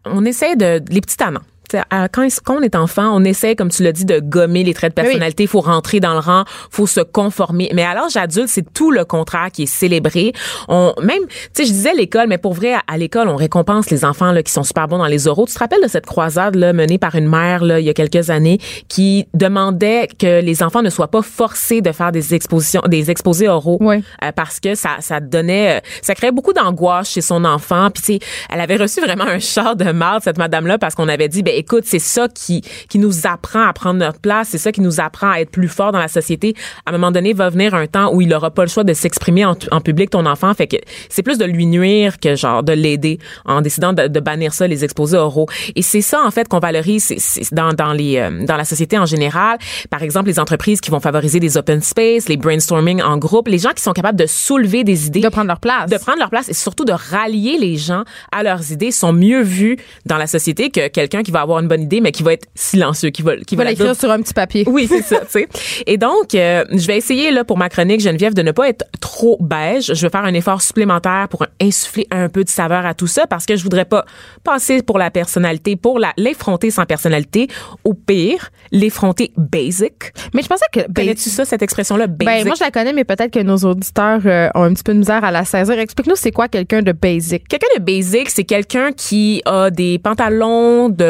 on essaie de les petits talents. Quand, on est enfant, on essaie, comme tu l'as dit, de gommer les traits de personnalité. Il faut rentrer dans le rang, faut se conformer. Mais à l'âge adulte, c'est tout le contraire qui est célébré. On même, tu sais, je disais l'école, mais pour vrai, à, à l'école, on récompense les enfants là qui sont super bons dans les oraux. Tu te rappelles de cette croisade là menée par une mère là il y a quelques années qui demandait que les enfants ne soient pas forcés de faire des expositions, des exposés oraux Oui. euh, parce que ça ça donnait euh, ça créait beaucoup d'angoisse chez son enfant puis tu sais elle avait reçu vraiment un char de marde cette madame là parce qu'on avait dit ben écoute c'est ça qui qui nous apprend à prendre notre place c'est ça qui nous apprend à être plus fort dans la société. À un moment donné va venir un temps où il aura pas le choix de s'exprimer en, en public ton enfant. Fait que c'est plus de lui nuire que genre de l'aider en décidant de, de bannir ça les exposés oraux. Et c'est ça en fait qu'on valorise dans dans les euh, dans la société en général. Par exemple les entreprises qui vont favoriser les open space les brainstorming en groupe les gens qui sont capables de soulever des idées. De prendre leur place. de prendre leur place et surtout de rallier les gens à leurs idées sont mieux vus dans la société que quelqu'un qui va avoir une bonne idée, mais qui va être silencieux, qui va, qui va l'écrire sur un petit papier. oui, c'est ça, tu sais. Et donc, euh, je vais essayer, là, pour ma chronique, Geneviève, de ne pas être trop beige. Je vais faire un effort supplémentaire pour insuffler un peu de saveur à tout ça parce que je voudrais pas passer pour la personnalité, pour la, l'effronter sans personnalité. Au pire, l'effronter basic. Mais je pensais que. ben, Connais-tu ça, cette expression-là, basic? ben, moi, je la connais, mais peut-être que nos auditeurs euh, ont un petit peu de misère à la saisir. Explique-nous, c'est quoi quelqu'un de basic? Quelqu'un de basic, c'est quelqu'un qui a des pantalons de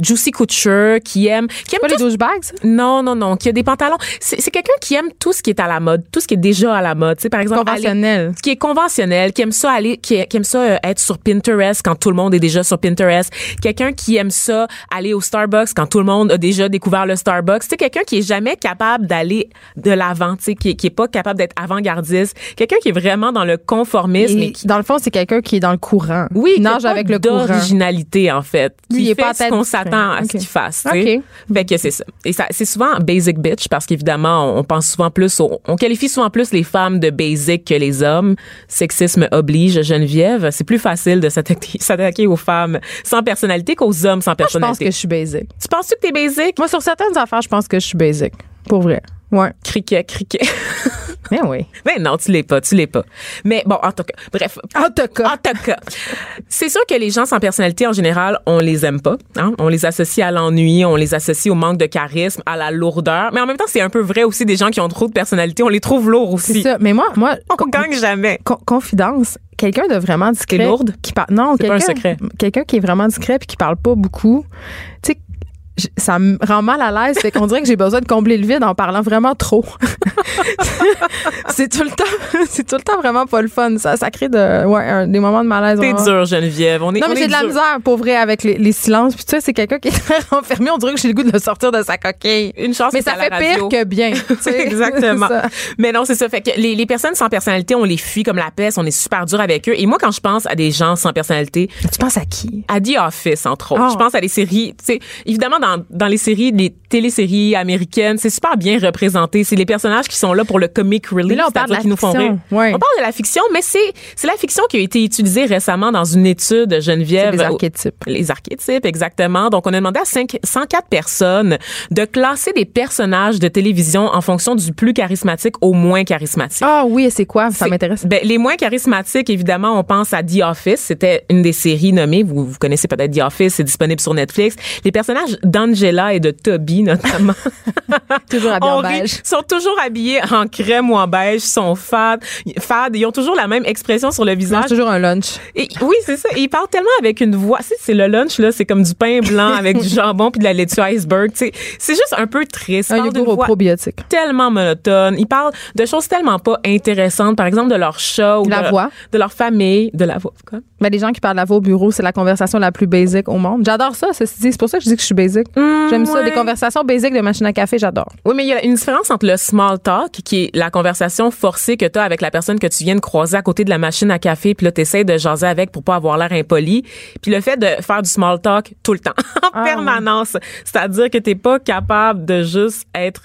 juicy couture, qui aime, qui aime Pas les douchebags, ça? Non, non, non, qui a des pantalons. C'est quelqu'un qui aime tout ce qui est à la mode, tout ce qui est déjà à la mode. Tu sais, par exemple, aller- Conventionnel. qui est conventionnel, qui aime ça aller, qui, qui aime ça euh, être sur Pinterest quand tout le monde est déjà sur Pinterest. Quelqu'un qui aime ça aller au Starbucks quand tout le monde a déjà découvert le Starbucks. C'est quelqu'un qui est jamais capable d'aller de l'avant, tu sais, qui, est- qui est pas capable d'être avant-gardiste. Quelqu'un qui est vraiment dans le conformisme et Et qui dans le fond, c'est quelqu'un qui est dans le courant. oui, qui nage avec le courant. d'originalité en fait, Lui, qui il est fait pas tête distrait. s'attend à ce qu'il fasse. tu sais. Ok. Fait que c'est ça. Et ça, c'est souvent basic bitch parce qu'évidemment, on pense souvent plus, au- on qualifie souvent plus les femmes de basic que les hommes. Sexisme oblige Geneviève. C'est plus facile de s'attaquer, aux femmes sans personnalité qu'aux hommes sans Moi, je pense personnalité. que je suis basic. Tu penses-tu que t'es basic? Moi, sur certaines affaires, je pense que je suis basic. Pour vrai. Ouais. Criquet, criquet. Mais oui. Mais non, tu l'es pas, tu l'es pas. Mais bon, en tout cas, bref. En tout cas. En tout cas, c'est sûr que les gens sans personnalité, en général, on les aime pas. Hein? On les associe à l'ennui, on les associe au manque de charisme, à la lourdeur. Mais en même temps, c'est un peu vrai aussi des gens qui ont trop de personnalité. On les trouve lourds C'est aussi. ça. Mais moi, moi, On gagne jamais. con- confidence, quelqu'un de vraiment discret. T'es lourde? Qui parle, non, C'est quelqu'un, quelqu'un qui est vraiment discret puis qui parle pas beaucoup. Tu sais, ça me rend mal à l'aise, fait qu'on dirait que j'ai besoin de combler le vide en parlant vraiment trop. c'est tout le temps, c'est tout le temps vraiment pas le fun. Ça, ça crée de, ouais, un- des moments de malaise. T'es dur, Geneviève. On est, Non, on mais j'ai de la misère, pour vrai, avec les, les silences. Puis tu sais, c'est quelqu'un qui est très renfermé. On dirait que j'ai le goût de le sortir de sa coquille. Une chance Mais que ça fait la pire que bien. tu sais. Exactement. Mais non, c'est ça. Fait que les, les personnes sans personnalité, on les fuit comme la peste. On est super dur avec eux. Et moi, quand je pense à des gens sans personnalité, Tu penses à qui? à The Office, entre autres. Ah. Je pense à des séries, tu sais, évidemment, dans, dans les séries, les téléséries américaines, c'est super bien représenté. C'est les personnages qui sont là pour le comic relief, Mais là, on parle de qui la nous font rire. Ouais. On parle de la fiction, mais c'est, c'est la fiction qui a été utilisée récemment dans une étude, Geneviève. des archétypes. Les archétypes, exactement. Donc, on a demandé à cinq- 104 personnes de classer des personnages de télévision en fonction du plus charismatique au moins charismatique. Ah oui, c'est quoi? Ça m'intéresse. Ben, les moins charismatiques, évidemment, on pense à The Office. C'était une des séries nommées. Vous, vous connaissez peut-être The Office. C'est disponible sur Netflix. Les personnages d'Angela et de Toby, notamment. Toujours habillé on en rit, beige. sont toujours habillés en crème ou en beige, sont fades, fades. Ils ont toujours la même expression sur le visage. toujours un lunch. Et- oui, c'est ça. Et ils parlent tellement avec une voix. Tu sais, c'est le lunch, là. C'est comme du pain blanc avec du jambon puis de la laitue iceberg. Tu sais, c'est juste un peu triste. Un yogourt probiotiques. tellement monotone. Ils parlent de choses tellement pas intéressantes, par exemple de leur chat ou La de, voix. de leur famille, de la voix. Quoi? Mais les gens qui parlent de la voix au bureau, c'est la conversation la plus basique au monde. J'adore ça, ceci dit. C'est pour ça que je dis que je suis basique. J'aime ça. Des conversations basiques de machine à café, j'adore. Oui, mais il y a une différence entre le small talk, qui est la conversation forcée que tu as avec la personne que tu viens de croiser à côté de la machine à café, puis là, tu essaies de jaser avec pour pas avoir l'air impoli, puis le fait de faire du small talk tout le temps, en Ah, permanence. C'est-à-dire que t'es pas capable de juste être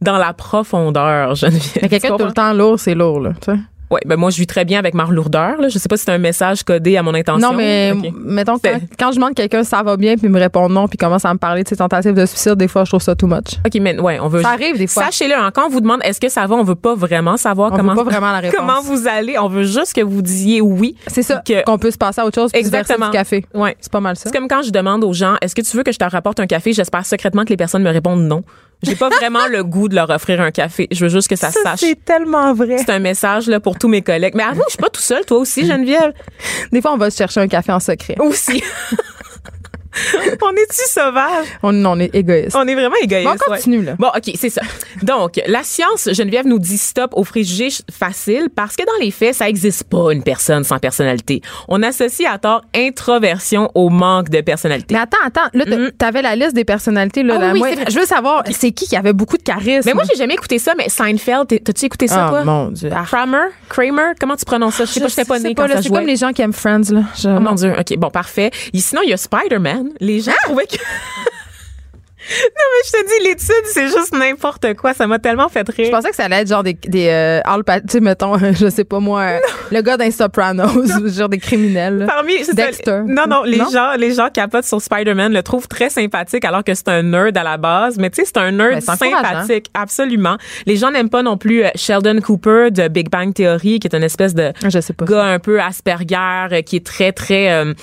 dans la profondeur, Geneviève. Mais quelqu'un tout le temps lourd, c'est lourd, là. tu sais. Ouais, ben moi, je vis très bien avec ma lourdeur. Là. Je sais pas si c'est un message codé à mon intention. Non, mais mettons, quand, quand je demande quelqu'un ça va bien, puis il me répond non, puis commence à me parler de ses tentatives de suicide, des fois, je trouve ça too much. OK, mais ouais, on veut. Ça arrive des fois. Sachez-le, hein, quand on vous demande est-ce que ça va, on veut pas vraiment savoir On comment veut pas vraiment la réponse. comment vous allez. On veut juste que vous disiez oui. C'est ça, qu'on peut se passer à autre chose, Exactement. du café. Ouais. C'est pas mal ça. C'est comme quand je demande aux gens est-ce que tu veux que je te rapporte un café? J'espère secrètement que les personnes me répondent non. J'ai pas vraiment le goût de leur offrir un café. Je veux juste que ça, sache. tellement vrai. C'est un message là pour tous mes collègues. Mais avoue, je suis pas tout seul, toi aussi, Geneviève. Des fois, on va se chercher un café en secret. Aussi. on est-tu sauvage? On, on est égoïste. On est vraiment égoïste. Bon, on ouais. continue, là. Bon, OK, c'est ça. Donc, la science, Geneviève nous dit stop aux préjugés faciles parce que dans les faits, ça existe pas une personne sans personnalité. On associe à tort introversion au manque de personnalité. Mais attends, attends. Là, t'as- t'avais la liste des personnalités. Là. Ah oui, moi- je veux savoir, c'est qui qui avait beaucoup de charisme? Mais moi, j'ai jamais écouté ça, mais Seinfeld, t'as-tu écouté ça, Ah, toi? mon Dieu. Ah. Kramer? Kramer? Comment tu prononces ça? Je sais pas, je sais pas ça C'est comme les gens qui aiment Friends. Là. Je- Oh mon Dieu, OK, bon, parfait. Et sinon, il y a Spider-Man. Les gens trouvaient que... Non, mais je te dis, l'étude, c'est juste n'importe quoi. Ça m'a tellement fait rire. Je pensais que ça allait être genre des, des euh, Al Pat- tu sais, mettons, je sais pas moi, euh, le gars d'un Sopranos, genre des criminels. là. Parmi, c'est ça, Dexter. non, non, les Non? gens, les gens capotent sur Spider-Man, le trouvent très sympathique alors que c'est un nerd à la base. Mais tu sais, c'est un nerd Ben, c'est encourageant. sympathique. Absolument. Les gens n'aiment pas non plus euh, Sheldon Cooper de Big Bang Theory, qui est une espèce de Je sais pas. gars un peu Asperger, euh, qui est très, très, euh,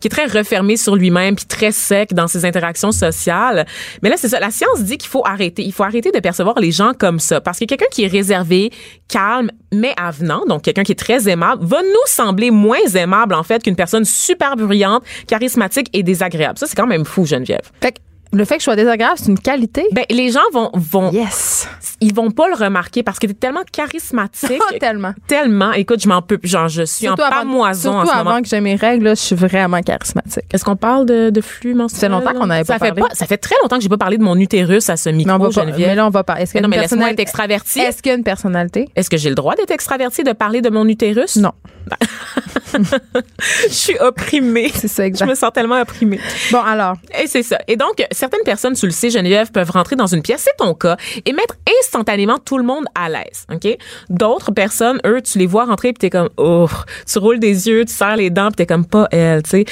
qui est très refermé sur lui-même puis très sec dans ses interactions sociales. Mais là, c'est ça. La science dit qu'il faut arrêter. Il faut arrêter de percevoir les gens comme ça. Parce que quelqu'un qui est réservé, calme, mais avenant, donc quelqu'un qui est très aimable, va nous sembler moins aimable, en fait, qu'une personne super bruyante, charismatique et désagréable. Ça, c'est quand même fou, Geneviève. Fait le fait que je sois désagréable, c'est une qualité. Ben, les gens vont, vont, Yes. ils vont pas le remarquer parce que t'es tellement charismatique. Oh, tellement. Tellement. Écoute, je m'en peux, genre, je suis en pamoison en surtout ce moment. avant que j'ai mes règles, là, je suis vraiment charismatique. Est-ce qu'on parle de, de flux menstruel? Ça fait longtemps qu'on n'avait ça pas fait parlé. ça fait très longtemps que j'ai pas parlé de mon utérus à ce Mais, micro, pas, Geneviève. mais là, on va pas. Est-ce Mais a non, mais laisse-moi être extravertie. Est-ce qu'il y a une personnalité? Est-ce que j'ai le droit d'être extravertie, de parler de mon utérus? Non. Je suis opprimée. C'est ça, Je exact. me sens tellement opprimée. Bon, alors. Et c'est ça. Et donc, certaines personnes, tu le sais, Geneviève, peuvent rentrer dans une pièce, c'est ton cas, et mettre instantanément tout le monde à l'aise, OK? D'autres personnes, eux, tu les vois rentrer puis t'es comme, oh, tu roules des yeux, tu serres les dents puis t'es comme pas elle, tu sais.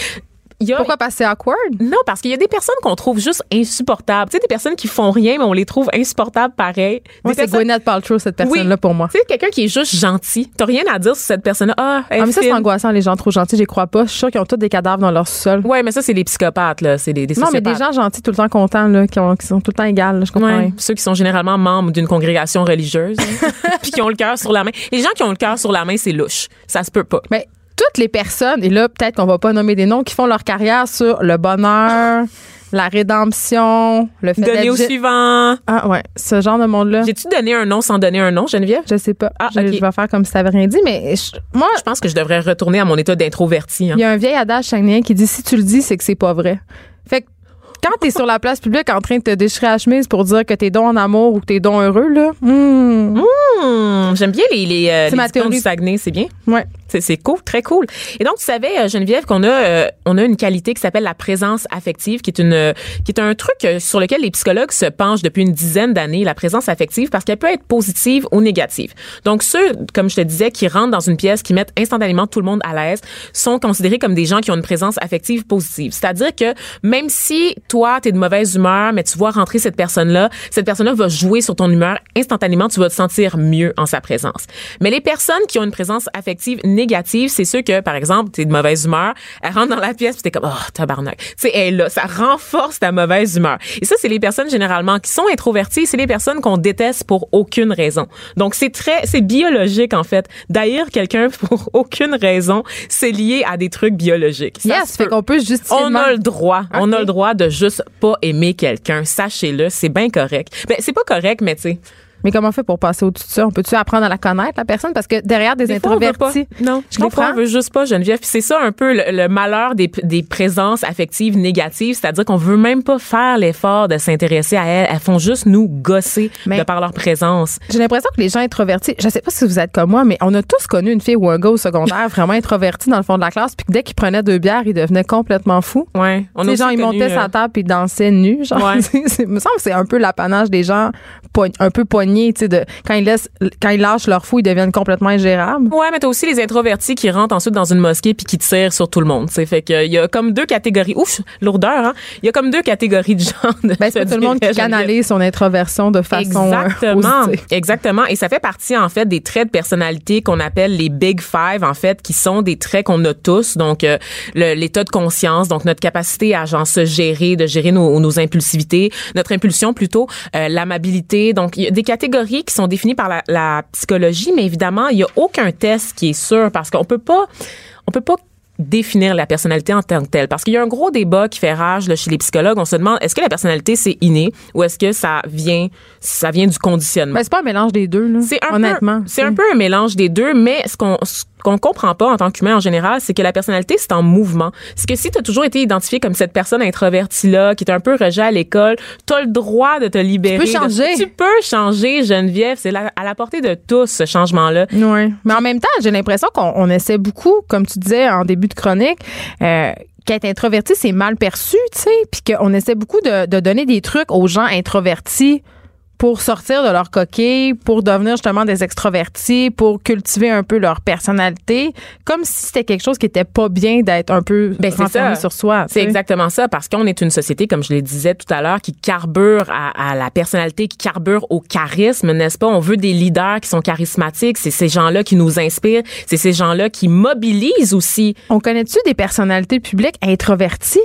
Il y a- Pourquoi? Passer awkward? Non, parce qu'il y a des personnes qu'on trouve juste insupportables. Tu sais, des personnes qui font rien, mais on les trouve insupportables pareil. Moi, c'est Gwyneth Paltrow, cette personne-là, Oui. pour moi. Tu sais, quelqu'un qui est juste gentil. T'as rien à dire sur cette personne-là. Ah, Ah, mais ça, c'est angoissant, les gens trop gentils, j'y crois pas. Je suis sûre qu'ils ont tous des cadavres dans leur sol. Ouais, mais ça, c'est des psychopathes, là. C'est des, des Non, mais des gens gentils, tout le temps contents, là, qui, ont- qui sont tout le temps égales, là, je comprends Ouais, ceux qui sont généralement membres d'une congrégation religieuse, hein, puis qui ont le cœur sur la main. Les gens qui ont le cœur sur la main, c'est louche. Ça se peut pas. Mais toutes les personnes, et là, peut-être qu'on va pas nommer des noms, qui font leur carrière sur le bonheur, la rédemption, le fait Donner au suivant. Ah, ouais, ce genre de monde-là. J'ai-tu donné un nom sans donner un nom, Geneviève? Je sais pas. Ah, je, ok. je vais faire comme si t'avais rien dit, mais je- moi, Je pense que je devrais retourner à mon état d'introverti. hein. il y a un vieil adage chagnéen qui dit si tu le dis, c'est que c'est pas vrai. Fait que quand t'es sur la place publique en train de te déchirer la chemise pour dire que t'es donc en amour ou que t'es donc heureux, là, hmm, Hmm, J'aime bien les, les, euh, les ma théorie. du Saguenay, c'est bien. ouais. C'est, cool, très cool. Et donc, tu savais, euh, Geneviève, qu'on a, euh, on a une qualité qui s'appelle la présence affective, qui est une, euh, qui est un truc euh, sur lequel les psychologues se penchent depuis une dizaine d'années, la présence affective, parce qu'elle peut être positive ou négative. Donc, ceux, comme je te disais, qui rentrent dans une pièce, qui mettent instantanément tout le monde à l'aise, sont considérés comme des gens qui ont une présence affective positive. C'est-à-dire que même si toi, t'es de mauvaise humeur, mais tu vois rentrer cette personne-là, cette personne-là va jouer sur ton humeur instantanément, tu vas te sentir mieux en sa présence. Mais les personnes qui ont une présence affective négative, c'est ceux que, par exemple, t'es de mauvaise humeur, elle rentre dans la pièce puis t'es comme, oh, tabarnak. Tu sais, elle est là, ça renforce ta mauvaise humeur. Et ça, c'est les personnes généralement qui sont introverties, c'est les personnes qu'on déteste pour aucune raison. Donc, c'est très, c'est biologique, en fait. D'haïr quelqu'un pour aucune raison, c'est lié à des trucs biologiques. Ça Yes, fait qu'on peut justifier On a le droit. On a le droit de juste pas aimer quelqu'un. Sachez-le, c'est bien correct. Ben, c'est pas correct, mais tu sais. Mais comment on fait pour passer au-dessus de ça? On peut-tu apprendre à la connaître, la personne? Parce que derrière des, Des fois, on veut introvertis. pas. Non, je fois, comprends. on veut juste pas, Geneviève. Puis c'est ça un peu le, le malheur des, des présences affectives négatives, c'est-à-dire qu'on veut même pas faire l'effort de s'intéresser à elles. Elles font juste nous gosser Mais- de par leur présence. J'ai l'impression que les gens introvertis, je sais pas si vous êtes comme moi, mais on a tous connu une fille ou un gars au secondaire vraiment introverti dans le fond de la classe, puis dès qu'il prenait deux bières, il devenait complètement fou. Ouais. On Tu a sais, genre, aussi il connu, montait euh, sa table puis il dansait nu. Genre, Ouais. me semble que c'est un peu l'apanage des gens un peu poignés, tu sais, de quand ils laissent, quand ils lâchent leur fou, ils deviennent complètement ingérables. Ouais, mais t'as aussi les introvertis qui rentrent ensuite dans une mosquée puis qui tirent sur tout le monde. C'est fait qu'il y a comme deux catégories. Ouf, lourdeur. Hein? Il y a comme deux catégories de gens. De Ben, c'est tout le monde qui canalise son introversion de façon euh, Exactement, positive. exactement. Et ça fait partie en fait des traits de personnalité qu'on appelle les Big Five en fait, qui sont des traits qu'on a tous. Donc euh, l'état de conscience, donc notre capacité à genre se gérer, de gérer nos, nos impulsivités, notre impulsion plutôt, euh, l'amabilité. Donc il y a des catégories qui sont définies par la, la psychologie, mais évidemment il y a aucun test qui est sûr parce qu'on peut pas, on peut pas définir la personnalité en tant que telle. Parce qu'il y a un gros débat qui fait rage là, chez les psychologues. On se demande est-ce que la personnalité c'est inné ou est-ce que ça vient ça vient du conditionnement? Ben, c'est pas un mélange des deux, c'est un honnêtement. c'est un peu un mélange des deux, mais ce qu'on ce qu'on comprend pas en tant qu'humain en général, c'est que la personnalité c'est en mouvement. C'est que si tu as toujours été identifié comme cette personne introvertie là, qui est un peu rejet à l'école, tu as le droit de te libérer. peux de- changer. tu peux changer, Geneviève. C'est à la portée de tous ce changement là. Oui. Mais en même temps, j'ai l'impression qu'on on essaie beaucoup, comme tu disais en début de chronique, euh, qu'être introverti, c'est mal perçu, tu sais, puis qu'on essaie beaucoup de, de donner des trucs aux gens introvertis pour sortir de leur coquille, pour devenir justement des extrovertis, pour cultiver un peu leur personnalité, comme si c'était quelque chose qui était pas bien d'être un peu Ben, renfermé sur soi. C'est exactement ça, parce qu'on est une société, comme je le disais tout à l'heure, qui carbure à, à la personnalité, qui carbure au charisme, n'est-ce pas? On veut des leaders qui sont charismatiques. C'est ces gens-là qui nous inspirent. C'est ces gens-là qui mobilisent aussi. On connaît-tu des personnalités publiques introverties?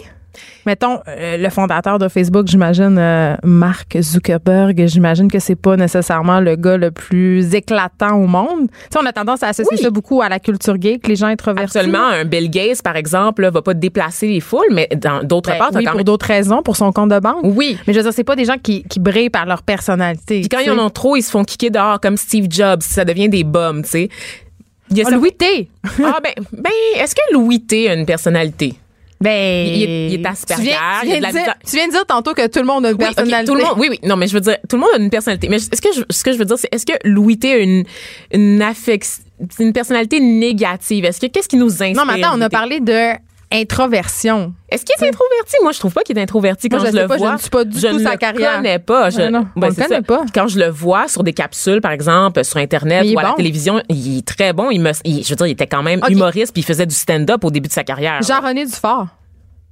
Mettons, euh, le fondateur de Facebook, j'imagine, euh, Mark Zuckerberg, j'imagine que c'est pas nécessairement le gars le plus éclatant au monde. Tu sais, on a tendance à associer Oui. ça beaucoup à la culture geek, les gens introvertis. Absolument, un Bill Gates, par exemple, là, va pas déplacer les foules, mais dans d'autres Ben parts, t'as oui, quand pour même... d'autres raisons, pour son compte de banque. Oui. Mais je veux dire, c'est pas des gens qui, qui brillent par leur personnalité. Puis quand ils en ont trop, ils se font kicker dehors comme Steve Jobs. Ça devient des bums, tu sais. Il y a Ah, ça- Louis T. Ah, ben, ben est-ce que Louis T a une personnalité? Ben, Il est- il est Asperger, Tu viens, tu il y a viens de dire, bizarre- tu viens de dire tantôt que tout le monde a une Oui, personnalité. tout le monde, oui, oui. Non, mais je veux dire, tout le monde a une personnalité. Mais est-ce que je, ce que je veux dire, c'est est-ce que Louis T a une, une affection, une personnalité négative? Est-ce que, qu'est-ce qui nous inspire? Non, mais attends, on a parlé de introversion. Est-ce qu'il est introverti? Moi, je trouve pas qu'il est introverti quand Moi, je le pas, je vois. ne suis pas du je tout ne sa carrière. connais pas. Je, Ouais, non, on le c'est connaît ça. pas. Quand je le vois sur des capsules, par exemple, sur Internet ou à la télévision, il est très bon. Il me, il- je veux dire, il était quand même humoriste puis il faisait du stand-up au début de sa carrière. Jean-René Dufort.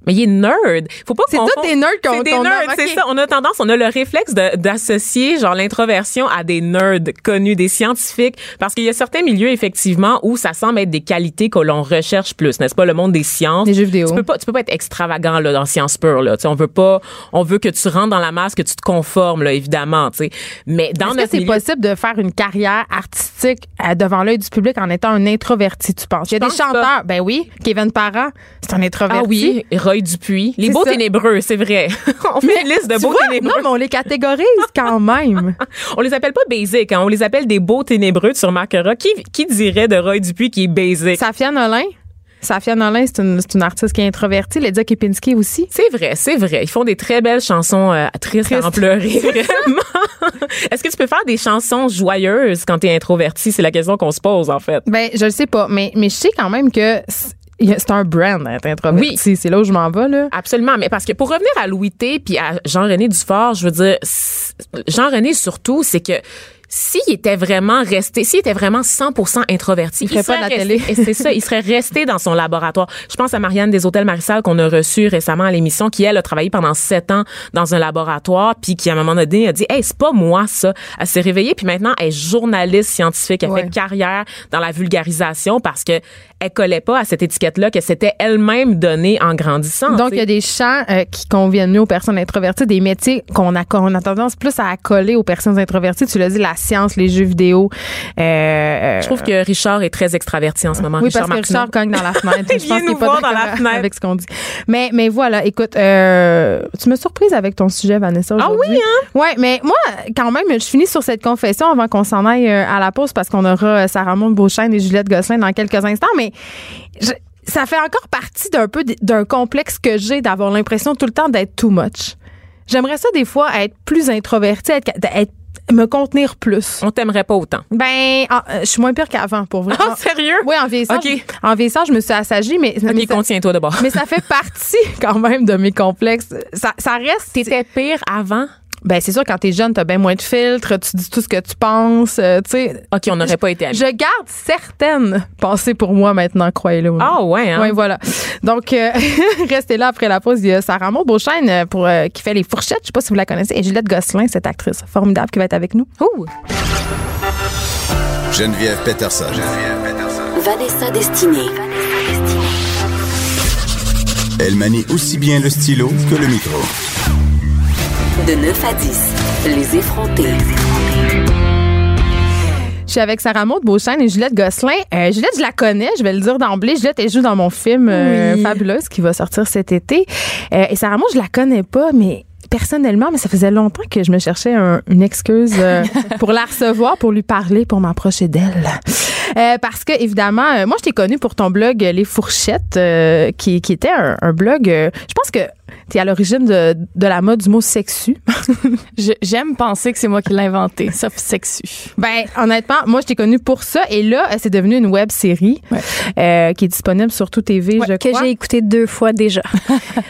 Mais il est nerd. Faut pas C'est tous des nerds qu'on- C'est des nerds, c'est ça. On a tendance, on a le réflexe d'associer genre l'introversion à des nerds connus, des scientifiques, parce qu'il y a certains milieux effectivement où ça semble être des qualités que l'on recherche plus, n'est-ce pas? Le monde des sciences. Des jeux vidéo. Tu peux pas, tu peux pas être extravagant là dans sciences pures là. Tu sais, on veut pas, on veut que tu rentres dans la masse, que tu te conformes là évidemment. Tu sais, mais dans Est-ce que c'est milieu, possible de faire une carrière artistique euh, devant l'œil du public en étant un introverti, tu penses? Il y a des pas. chanteurs. Ben oui. Kevin Parent, c'est un introverti. ah oui, Roy Dupuis, les beaux ça. ténébreux, c'est vrai. on fait une liste de Tu beaux vois? ténébreux. Non, mais on les catégorise quand même. On les appelle pas basic, hein, on les appelle des beaux ténébreux, tu remarqueras. Qui, qui dirait de Roy Dupuis qui est basic? Safia Nolin. Safia Nolin, c'est une, une artiste qui est introvertie. Lydia Kepinski aussi. C'est vrai, c'est vrai. Ils font des très belles chansons euh, tristes à en pleurer, vraiment. Est-ce que tu peux faire des chansons joyeuses quand t'es introverti? C'est la question qu'on se pose, en fait. Ben, je le sais pas, mais, mais je sais quand même que c'est il y a- c'est un brand d'être introverti. Oui. C'est là où je m'en vais, là. Absolument, mais parce que pour revenir à Louis T puis à Jean-René Dufort, je veux dire, Jean-René surtout, c'est que s'il était vraiment resté, s'il était vraiment 100% introverti, Il ferait pas de serait la resté- télé. C'est ça, il serait resté dans son laboratoire. Je pense à Marianne des Hôtels Marissal qu'on a reçue récemment à l'émission, qui elle a travaillé pendant sept ans dans un laboratoire, puis qui à un moment donné a dit, hey, c'est pas moi ça. Elle s'est réveillée, puis maintenant elle est journaliste scientifique, elle Ouais. fait carrière dans la vulgarisation parce que elle collait pas à cette étiquette-là que c'était elle-même donnée en grandissant. Donc, il y a des champs euh, qui conviennent mieux aux personnes introverties, des métiers qu'on a, qu'on a tendance plus à accoler aux personnes introverties. Tu l'as dit, la science, les jeux vidéo. Euh, euh, Je trouve que Richard est très extraverti en ce moment. oui, Richard parce que Martineau. Richard cogne dans la fenêtre. Je pense qu'il nous est pas dans la fenêtre. avec ce qu'on dit. Mais, mais voilà, écoute, euh, tu me surprise avec ton sujet, Vanessa. Ah oui, hein? Ouais, mais moi, quand même, je finis sur cette confession avant qu'on s'en aille à la pause parce qu'on aura Sarah Maud Beauchesne et Juliette Gosselin dans quelques instants. Mais je- ça fait encore partie d'un peu d'un complexe que j'ai d'avoir l'impression tout le temps d'être too much. J'aimerais ça des fois être plus introvertie, être, être- me contenir plus. On t'aimerait pas autant. Ben, ah, euh, je suis moins pire qu'avant, pour vrai. Ah, sérieux? Oui, en vieillissant, OK. je- en vieillissant, je me suis assagie, mais, mais, Ok, ça, contiens-toi d'abord. mais ça fait partie quand même de mes complexes. Ça, ça reste. T'étais pire avant? Ben, c'est sûr, quand t'es jeune, t'as bien moins de filtres, tu dis tout ce que tu penses, euh, tu sais. OK, on n'aurait pas été amis. Je garde certaines pensées pour moi maintenant, croyez-le. Ah ouais, hein? Oui, voilà. Donc, euh, restez là après la pause. Il y a Sarah Maud Beauchesne euh, pour, euh, qui fait les fourchettes. Je sais pas si vous la connaissez. Et Juliette Gosselin, cette actrice formidable qui va être avec nous. Ouh. Geneviève Peterson. Vanessa Destinée. Elle manie aussi bien le stylo que le micro. De 9 à 10, les effrontés. Je suis avec Sarah Maud Beauchesne et Juliette Gosselin. Euh, Juliette, je la connais, je vais le dire d'emblée. Juliette, elle joue dans mon film euh, Oui. Fabuleuse qui va sortir cet été. Euh, et Sarah Maud, je la connais pas, mais personnellement, mais ça faisait longtemps que je me cherchais un- une excuse euh, pour la recevoir, pour lui parler, pour m'approcher d'elle. Euh, parce que, évidemment, euh, moi, je t'ai connue pour ton blog Les Fourchettes, euh, qui, qui était un, un blog, euh, je pense que tu es à l'origine de, de la mode du mot sexu. J'aime penser que c'est moi qui l'ai inventé, sauf sexu. Ben, honnêtement, moi, je t'ai connue pour ça. Et là, euh, c'est devenu une web série Ouais. euh, qui est disponible sur tout TV, je que crois. j'ai écouté deux fois déjà.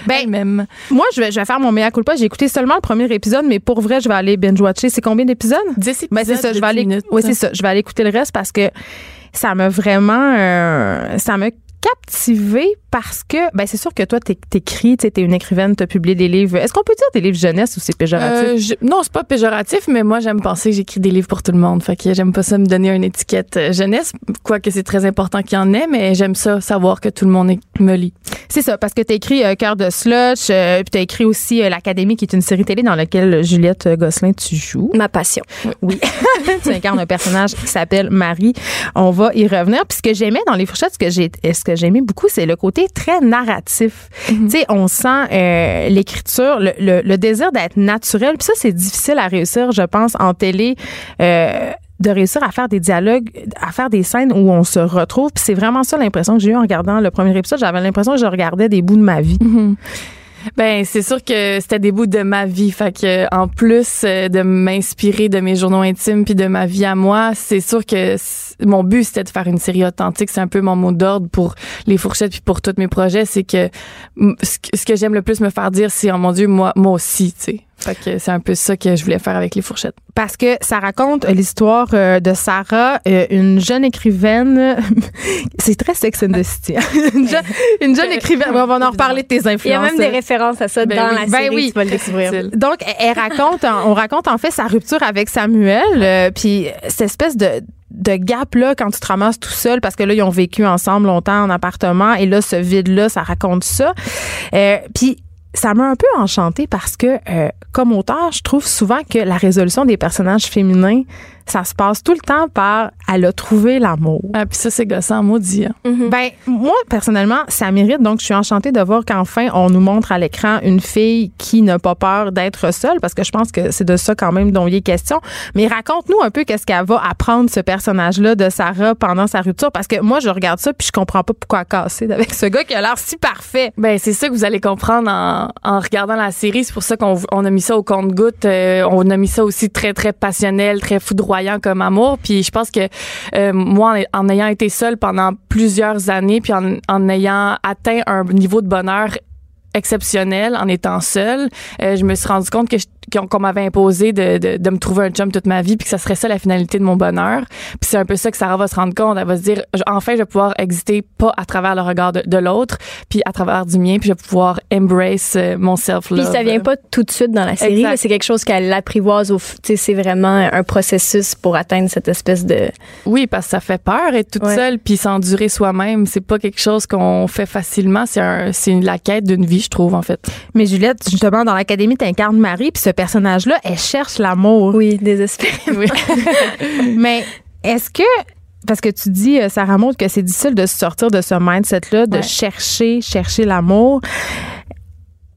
Ben, même. moi, je vais, je vais faire mon mea culpa. J'ai écouté seulement le premier épisode, mais pour vrai, je vais aller binge-watcher. C'est combien d'épisodes? 10 épisodes. Ben, c'est ça. Je vais aller, 10 minutes. oui, c'est ça. Je vais aller écouter le reste parce que ça m'a vraiment, euh, ça m'a captivé parce que, ben, c'est sûr que toi, t'é- t'écris, tu sais, t'es une écrivaine, t'as publié des livres. Est-ce qu'on peut dire des livres jeunesse ou c'est péjoratif? Euh, je- non, c'est pas péjoratif, mais moi, j'aime penser que j'écris des livres pour tout le monde. Fait que j'aime pas ça me donner une étiquette euh, jeunesse, quoique c'est très important qu'il y en ait, mais j'aime ça savoir que tout le monde me lit. C'est ça, parce que t'as écrit euh, Cœur de Slush, euh, puis t'as écrit aussi euh, L'Académie, qui est une série télé dans laquelle Juliette euh, Gosselin, tu joues. Ma passion. Oui. tu incarnes un personnage qui s'appelle Marie. On va y revenir. Puis ce que j'aimais dans les fourchettes, ce que j'ai, ce que j'aimais beaucoup, c'est le côté très narratif. Tu sais, on sent euh, l'écriture, le, le- le désir d'être naturel. Puis ça, c'est difficile à réussir, je pense, en télé. euh, de réussir à faire des dialogues, à faire des scènes où on se retrouve. Puis c'est vraiment ça l'impression que j'ai eu en regardant le premier épisode. J'avais l'impression que je regardais des bouts de ma vie. Ben, c'est sûr que c'était des bouts de ma vie. Fait que, en plus euh, de m'inspirer de mes journaux intimes puis de ma vie à moi, c'est sûr que mon but, c'était de faire une série authentique. C'est un peu mon mot d'ordre pour les fourchettes puis pour tous mes projets. C'est que ce que- j'aime le plus me faire dire, c'est, oh mon Dieu, moi, moi aussi, tu sais. Fait que c'est un peu ça que je voulais faire avec les fourchettes. parce que ça raconte l'histoire euh, de Sarah, euh, une jeune écrivaine. c'est très Sex and the City. hein. une, jeune, une jeune écrivaine. On va en reparler de tes influences. Il y a même des références à ça Ben dans oui. la Ben série. oui. Tu vas le découvrir. Utile. Donc, elle- elle raconte, on raconte en fait sa rupture avec Samuel, euh, puis cette espèce de de gap là quand tu te ramasses tout seul parce que là ils ont vécu ensemble longtemps en appartement et là ce vide là ça raconte ça. Euh, puis ça m'a un peu enchantée parce que euh, comme auteur je trouve souvent que la résolution des personnages féminins ça se passe tout le temps par elle a trouvé l'amour Ah, puis ça, c'est gossant, maudit. hein. ben moi personnellement, ça mérite. Donc je suis enchantée de voir qu'enfin on nous montre à l'écran une fille qui n'a pas peur d'être seule, parce que je pense que c'est de ça quand même dont il est question. Mais raconte-nous un peu qu'est-ce qu'elle va apprendre ce personnage-là de Sarah pendant sa rupture, parce que moi je regarde ça puis je comprends pas pourquoi elle casser avec ce gars qui a l'air si parfait. Ben c'est ça que vous allez comprendre en, en regardant la série. C'est pour ça qu'on on a mis ça au compte-goutte. Euh, on a mis ça aussi très très passionnel, très foudroyant comme amour. Puis je pense que euh, moi, en, ayant été seule pendant plusieurs années, puis en, en ayant atteint un niveau de bonheur exceptionnel en étant seule, euh, je me suis rendu compte que je- qu'on qu'on m'avait imposé de, de, de me trouver un chum toute ma vie puis que ça serait ça la finalité de mon bonheur. Puis c'est un peu ça que Sarah va se rendre compte. Elle va se dire, enfin, je vais pouvoir exister pas à travers le regard de, de l'autre, puis à travers du mien, puis je vais pouvoir embrace euh, mon self-love. Puis ça vient pas tout de suite dans la série. C'est quelque chose qu'elle apprivoise. Au, f- tu sais, c'est vraiment un processus pour atteindre cette espèce de. Oui, parce que ça fait peur être toute Ouais. seule puis s'endurer soi-même. C'est pas quelque chose qu'on fait facilement. C'est un, c'est la quête d'une vie, je trouve, en fait. Mais Juliette, justement dans l'académie t'incarnes Marie puis ce personnage-là, elle cherche l'amour. Oui, désespéré. Oui. Mais est-ce que parce que tu dis, euh, Sarah Maud, que c'est difficile de se sortir de ce mindset-là, de Ouais. chercher, chercher l'amour.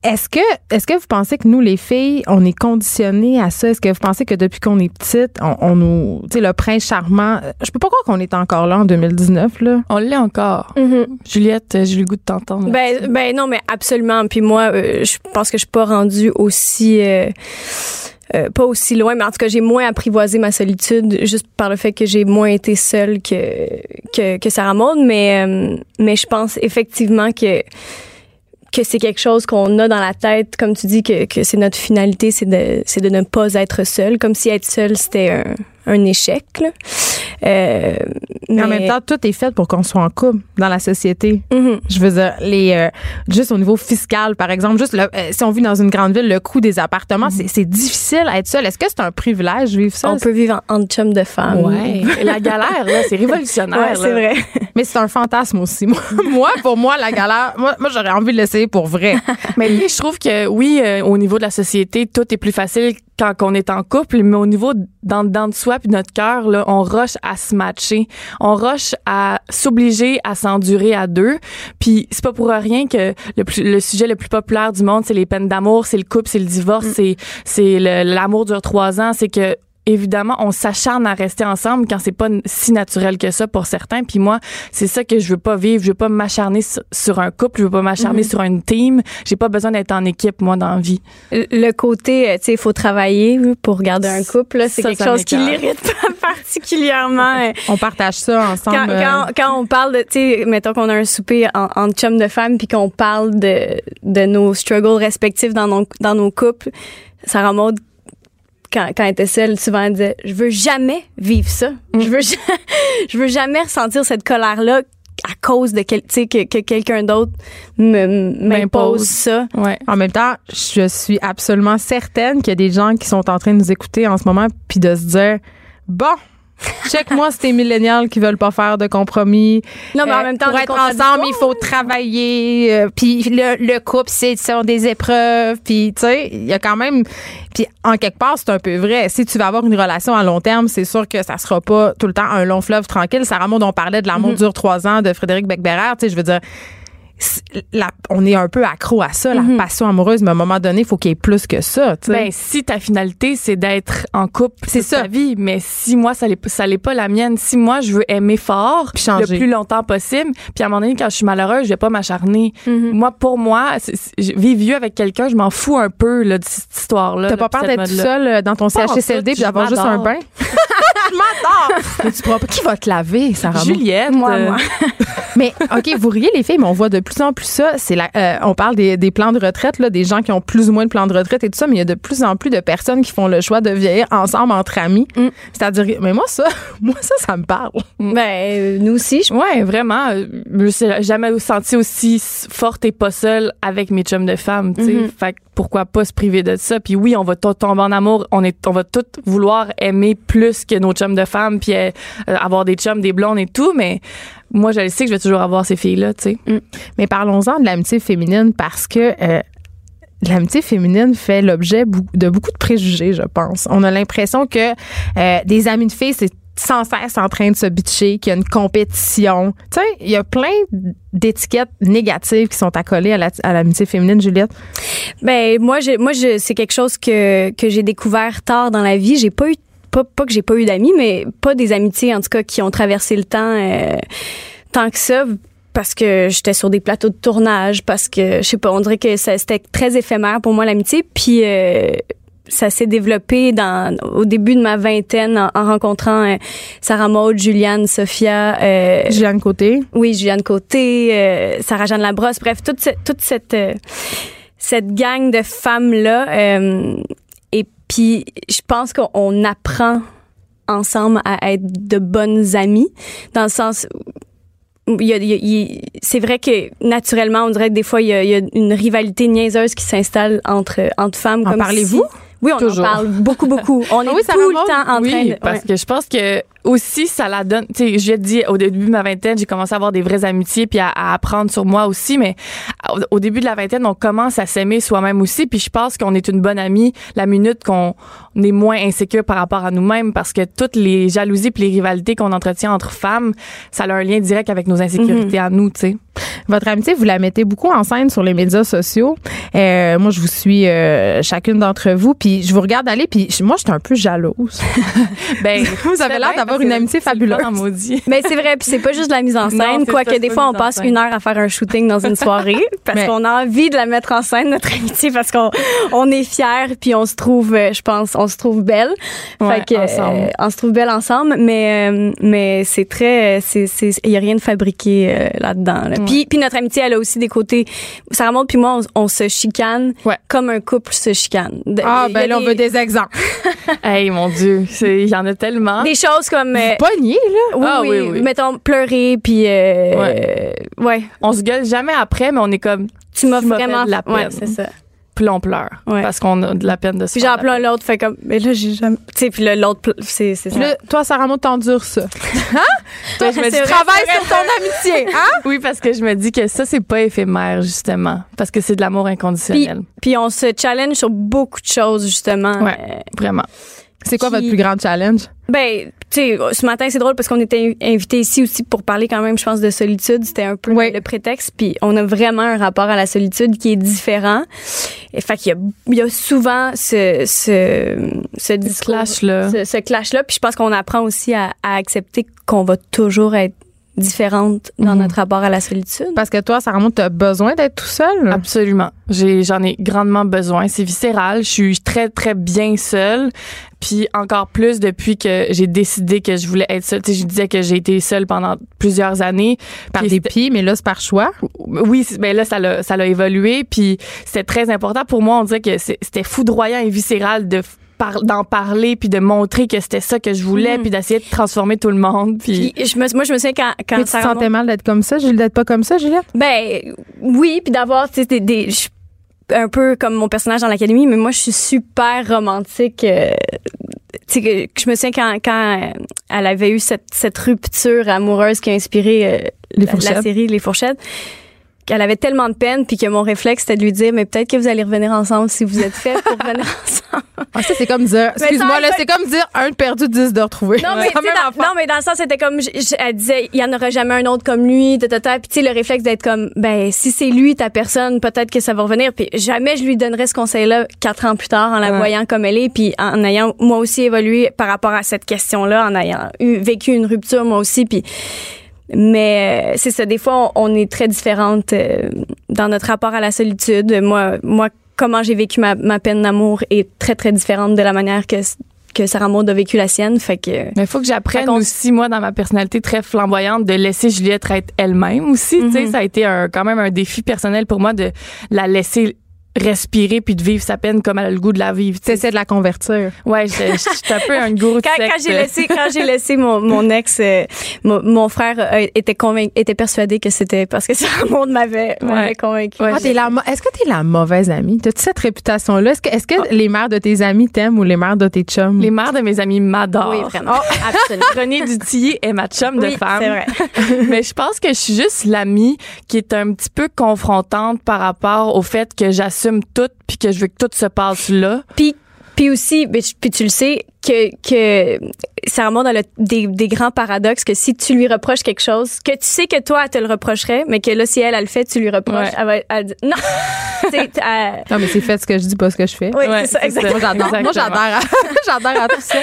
Est-ce que, est-ce que vous pensez que nous, les filles, on est conditionnées à ça? Est-ce que vous pensez que depuis qu'on est petite, on, on nous, tu sais, le prince charmant, euh, je peux pas croire qu'on est encore là en 2019, là. On l'est encore. Mhm. Juliette, euh, j'ai eu le goût de t'entendre. Ben, ben non, mais absolument. Puis moi, euh, je pense que je suis pas rendue aussi. euh, euh, pas aussi loin, mais en tout cas, j'ai moins apprivoisé ma solitude juste par le fait que j'ai moins été seule que, que, que Sarah Maud. Mais, euh, mais je pense effectivement que que c'est quelque chose qu'on a dans la tête, comme tu dis, que, que c'est notre finalité, c'est de, de ne pas être seul, comme si être seul, c'était un, un échec. Là. Euh, Mais en même temps, tout est fait pour qu'on soit en couple dans la société. Mhm. Je veux dire, les, euh, juste au niveau fiscal, par exemple, juste le- euh, si on vit dans une grande ville, le coût des appartements, c'est- c'est difficile à être seul. Est-ce que c'est un privilège vivre ça? on peut vivre en, en chum de femme. Ouais. La galère, là, c'est révolutionnaire. Ouais, c'est vrai. Mais c'est un fantasme aussi. Moi, moi, pour moi, la galère, moi, moi j'aurais envie de l'essayer pour vrai. Mais puis, je trouve que oui, euh, au niveau de la société, tout est plus facile quand on est en couple, mais au niveau dans dedans de soi puis notre cœur là, on rush à se matcher, on rush à s'obliger à s'endurer à deux. Puis c'est pas pour rien que le, plus- le sujet le plus populaire du monde, c'est les peines d'amour, c'est le couple, c'est le divorce, c'est c'est le- l'amour dure trois ans, c'est que évidemment, on s'acharne à rester ensemble quand c'est pas si naturel que ça pour certains. Puis moi, c'est ça que je veux pas vivre. Je veux pas m'acharner sur, un couple. Je veux pas m'acharner sur une team. J'ai pas besoin d'être en équipe, moi, dans la vie. Le côté, euh, tu sais, il faut travailler pour garder un couple. C'est quelque chose qui l'irrite particulièrement. on partage ça ensemble. Quand, quand, quand on parle de, tu sais, mettons qu'on a un souper en, en chum de femmes puis qu'on parle de, de nos struggles respectifs dans nos, dans nos couples, Sarah Maud, quand, quand elle était seule, souvent elle disait Je veux jamais vivre ça. Je, veux, je veux jamais ressentir cette colère-là à cause de quel, que, que quelqu'un d'autre m'impose ça. Ouais. En même temps, je suis absolument certaine qu'il y a des gens qui sont en train de nous écouter en ce moment puis de se dire Bon, Check-moi ces millénials qui veulent pas faire de compromis. Non, mais en même temps, pour être ensemble, il faut travailler. Euh, puis le, le couple, c'est sont des épreuves. Puis tu sais, il y a quand même. Puis en quelque part, c'est un peu vrai. Si tu vas avoir une relation à long terme, c'est sûr que ça sera pas tout le temps un long fleuve tranquille. Sarah Maud, on parlait de l'amour mm-hmm. dure trois ans de Frédéric Becbérer. Tu sais, je veux dire on est un peu accro à ça, la mhm. passion amoureuse, mais à un moment donné, il faut qu'il y ait plus que ça. Ben, si ta finalité, c'est d'être en couple c'est sa vie, mais si moi, ça n'est pas la mienne, si moi, je veux aimer fort le plus longtemps possible, puis à un moment donné, quand je suis malheureuse, je vais pas m'acharner. Mhm. Moi, pour moi, vivre vieux avec quelqu'un, je m'en fous un peu là, de cette histoire-là. T'as pas peur d'être seul euh, dans ton CHSLD puis d'avoir juste un bain? je m'adore! mais tu pourras pas. Qui va te laver, Sarah? Juliette. Moi, moi. mais, OK, vous riez les filles, mais on voit de plus en plus ça. C'est la, euh, on parle des, des, plans de retraite, là, des gens qui ont plus ou moins de plans de retraite et tout ça, mais il y a de plus en plus de personnes qui font le choix de vieillir ensemble entre amis. Mm. C'est-à-dire, mais moi, ça, moi, ça, ça me parle. Ben, euh, nous aussi. Je... Ouais, vraiment. Je me jamais senti aussi forte et pas seule avec mes chums de femmes, tu sais. Mm-hmm. Fait pourquoi pas se priver de ça? Puis oui, on va tout tomber en amour. On est, on va tout vouloir aimer plus que nos chums de femmes, puis euh, avoir des chums, des blondes et tout, mais moi, je sais que je vais toujours avoir ces filles-là, tu sais. Mm. Mais parlons-en de l'amitié féminine parce que euh, l'amitié féminine fait l'objet de beaucoup de préjugés, je pense. On a l'impression que euh, des amis de filles, c'est sans cesse en train de se bitcher, qu'il y a une compétition. Tu sais, il y a plein d'étiquettes négatives qui sont accolées à l'amitié féminine, Juliette. Ben moi, je, moi, je, c'est quelque chose que que j'ai découvert tard dans la vie. J'ai pas eu pas, pas que j'ai pas eu d'amis, mais pas des amitiés, en tout cas, qui ont traversé le temps euh, tant que ça parce que j'étais sur des plateaux de tournage, parce que, je sais pas, on dirait que c'était très éphémère pour moi, l'amitié. Puis, euh, ça s'est développé dans au début de ma vingtaine en, rencontrant euh, Sarah Maud, Juliane, Sophia, euh, Juliane Côté. Oui, Juliane Côté, Sarah Jeanne Labrosse, bref, toute cette toute cette cette gang de femmes là puis je pense qu'on apprend ensemble à être de bonnes amies, dans le sens c'est vrai que naturellement, on dirait que des fois, il y a, une rivalité niaiseuse qui s'installe entre, entre femmes. En parlez-vous? Oui, on en parle beaucoup, beaucoup. On est tout le temps en train de... parce que je pense que aussi ça la donne tu sais je dit au début de ma vingtaine j'ai commencé à avoir des vraies amitiés puis à, apprendre sur moi aussi mais au, début de la vingtaine on commence à s'aimer soi-même aussi puis je pense qu'on est une bonne amie la minute qu'on est moins insécure par rapport à nous-mêmes parce que toutes les jalousies puis les rivalités qu'on entretient entre femmes ça a un lien direct avec nos insécurités mhm. à nous tu sais votre amitié, vous la mettez beaucoup en scène sur les médias sociaux. Euh, moi, je vous suis euh, chacune d'entre vous, puis je vous regarde aller, puis moi, j'étais un peu jalouse. ben, vous avez l'air d'avoir une amitié fabuleuse. Mais c'est vrai, puis c'est pas juste de la mise en scène, quoique des fois, on passe une heure à faire un shooting dans une soirée, parce qu'on a envie de la mettre en scène, notre amitié, parce qu'on on est fiers, puis on se trouve, euh, je pense, on se trouve belle. fait que, on se trouve belle ensemble, mais, mais c'est très, c'est, il y a rien de fabriqué là-dedans. Là. Puis, puis notre amitié, elle a aussi des côtés. Ça remonte, puis moi, on, se chicane comme un couple se chicane. Ah, ben là, on veut des exemples. hey, mon Dieu, il y en a tellement. Des choses comme. Euh, Pogné, là? Oui, ah, oui, oui, Mettons, pleurer, puis. Euh, ouais. ouais. On se gueule jamais après, mais on est comme. Tu m'as vraiment. de la peine. Ouais, c'est ça puis on pleure parce qu'on a de la peine de se Puis j'en pleure l'autre, fait comme, mais là, j'ai jamais. Tu sais, puis l'autre, c'est ça. Là, toi, Sarah Maud, t'endures ça. Hein? toi, je me dis, travaille sur ton amitié, hein? Oui, parce que je me dis que ça, c'est pas éphémère, justement. Parce que c'est de l'amour inconditionnel. Puis, on se challenge sur beaucoup de choses, justement. Ouais, vraiment. C'est quoi qui- votre plus grand challenge? Ben, sais, ce matin, c'est drôle parce qu'on était invité ici aussi pour parler quand même, je pense, de solitude. C'était un peu Oui. le prétexte. Puis on a vraiment un rapport à la solitude qui est différent. Et fait qu'il y a, il y a souvent ce, ce, ce discours- clash-là. Ce, ce clash-là. Puis je pense qu'on apprend aussi à, à accepter qu'on va toujours être différente dans Mhm. notre rapport à la solitude. Parce que toi, Sarah Maud, t'as besoin d'être tout seul? Absolument. J'ai, j'en ai grandement besoin. C'est viscéral. Je suis très, très bien seule. Puis encore plus depuis que j'ai décidé que je voulais être seule. Tu sais, je disais que j'ai été seule pendant plusieurs années. Par dépit, mais là, c'est par choix? oui, c'est- ben là ça l'a ça l'a évolué puis c'était très important pour moi, on dirait que c'était foudroyant et viscéral de par- d'en parler puis de montrer que c'était ça que je voulais Mhm. puis d'essayer de transformer tout le monde puis Puis je me, moi, je me souviens quand, quand Mais tu te sentais mal d'être comme ça, Julie, d'être pas comme ça, Juliette? Ben oui, puis d'avoir tu sais des, des je suis un peu comme mon personnage dans l'académie, mais moi je suis super romantique. euh, tu sais que, que je me souviens quand quand euh, elle avait eu cette cette rupture amoureuse qui a inspiré euh, Les la, fourchettes. la série Les Fourchettes. Qu'elle avait tellement de peine, puis que mon réflexe c'était de lui dire, mais peut-être que vous allez revenir ensemble si vous êtes fait pour revenir ensemble. Ah, ça, c'est comme dire, excuse-moi, là, c'est comme dire un perdu, dix de retrouvé. Non, mais, dans, non, mais dans le sens, c'était comme, je- je- elle disait, il y en aura jamais un autre comme lui, ta, ta, ta. Puis, tu sais, le réflexe d'être comme, ben, si c'est lui, ta personne, peut-être que ça va revenir. Puis, jamais je lui donnerais ce conseil-là quatre ans plus tard en la Ouais. voyant comme elle est. Puis, en ayant, moi aussi, évolué par rapport à cette question-là, en ayant eu, vécu une rupture, moi aussi. Puis, mais euh, c'est ça, des fois, on, on est très différentes euh, dans notre rapport à la solitude. Moi, moi comment j'ai vécu ma, ma peine d'amour est très, très différente de la manière que, que Sarah Maud a vécu la sienne. Fait que... mais faut que j'apprenne aussi moi dans ma personnalité très flamboyante de laisser Juliette être elle-même aussi, tu sais, Mhm. ça a été un, quand même un défi personnel pour moi de la laisser respirer puis de vivre sa peine comme elle a le goût de la vivre. tu de la convertir. Ouais, je je- je suis un peu un gourou de quand, j'ai laissé quand j'ai laissé mon, mon ex euh, mon, mon frère euh, était convaincu était persuadé que c'était parce que Sarah Maud m'avait Ouais. convaincu Ouais, Ah, la Est-ce que t'es la mauvaise amie? T'as-tu cette réputation-là? Est-ce que, est-ce que les mères de tes amis t'aiment ou les mères de tes chums? Les mères de mes amis m'adorent. oui vraiment absolument René Dutillé est ma chum de femme. c'est vrai Mais je pense que je suis juste l'amie qui est un petit peu confrontante par rapport au fait que j'assume tout puis que je veux que tout se passe là. puis puis aussi puis tu le sais que que Sarah Maud elle a des, des grands paradoxes que si tu lui reproches quelque chose que tu sais que toi elle te le reprocherait mais que là si elle elle le fait tu lui reproches Ouais. elle va elle dit non euh, Non, mais c'est fait ce que je dis, pas ce que je fais. oui Ouais, c'est ça c'est ça. exactement Moi, j'adore. Moi, Exactement. j'adore. à- j'adore à tout ça.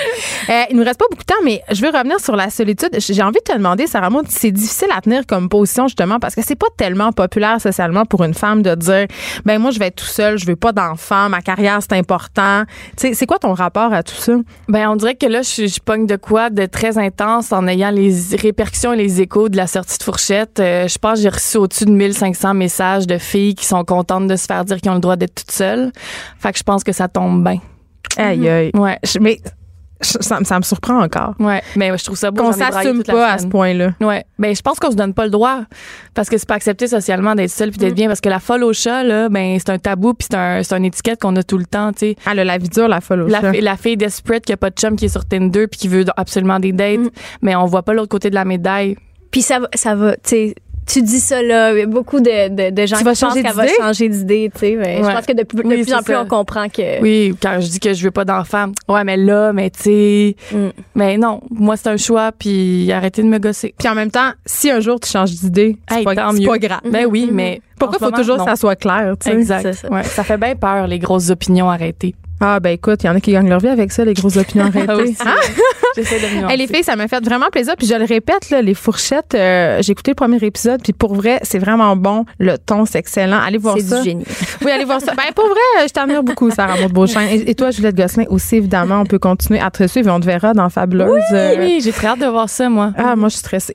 Euh, il nous reste pas beaucoup de temps, mais je veux revenir sur la solitude. J'ai envie de te demander, Sarah Maud, c'est difficile à tenir comme position, justement, parce que c'est pas tellement populaire socialement pour une femme de dire, ben, moi, je vais être tout seul, je veux pas d'enfant, ma carrière, c'est important. Tu sais, c'est quoi ton rapport à tout ça? Ben on dirait que là je, je pogne de quoi de très intense en ayant les répercussions et les échos de la sortie de fourchette. Euh, je pense que j'ai reçu au-dessus de 1500 messages de filles qui sont contentes de se faire dire qu'ils ont le droit d'être toutes seules. Fait que je pense que ça tombe bien. Aïe, aïe. Ouais. Je- mais ça, ça me surprend encore. Ouais, mais je trouve ça beau. Qu'on s'assume pas à ce point-là. Ouais, ben je pense qu'on se donne pas le droit parce que c'est pas accepté socialement d'être seul puis d'être bien parce que la folle au chat là, ben c'est un tabou puis c'est un c'est une étiquette qu'on a tout le temps, tu sais. Elle a la vie dure, la folle au La, chat. la fille desperate qui a pas de chum qui est sur Tinder puis qui veut absolument des dates, mais on voit pas l'autre côté de la médaille. Puis ça va, ça va, tu sais, tu dis ça là, il y a beaucoup de, de, de gens Tu qui pensent changer qu'elle va d'idée? changer d'idée, tu sais. mais Ouais. Je pense que de, plus- de Oui, plus en plus, ça. on comprend que... Oui, quand je dis que je veux pas d'enfant, ouais, mais là, mais tu sais, Mm. mais non, moi c'est un choix puis arrêtez de me gosser. Puis en même temps, si un jour tu changes d'idée, c'est Hey, pas, tant c'est mieux. pas grave. Ben oui, mais Pourquoi faut moment, toujours non. que ça soit clair, tu sais? Exact. Ça. Ouais, ça fait bien peur les grosses opinions arrêtées. Ah, ben écoute, il y en a qui gagnent leur vie avec ça, les grosses opinions arrêtées. Aussi. Hein? J'essaie de Hey, les filles, ça m'a fait vraiment plaisir. Puis je le répète, là, les fourchettes, euh, j'ai écouté le premier épisode, puis pour vrai, c'est vraiment bon. Le ton, c'est excellent. Allez voir C'est ça. du génie. Oui, allez voir ça. Ben, pour vrai, je t'admire beaucoup, Sarah Maud Beauchamp. Et, et toi, Juliette Gosselin, aussi, évidemment, on peut continuer à te suivre et on te verra dans Fabuleuse. Euh, Oui, j'ai très hâte de voir ça moi. Ah, moi, je suis stressée.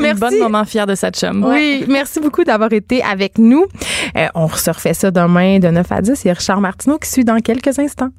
Merci. bonne maman fière de sa chum. Oui, merci beaucoup d'avoir été avec nous. Euh, on se refait ça demain de 9 à 10. Il y a Richard Martineau qui suit dans quelques instants.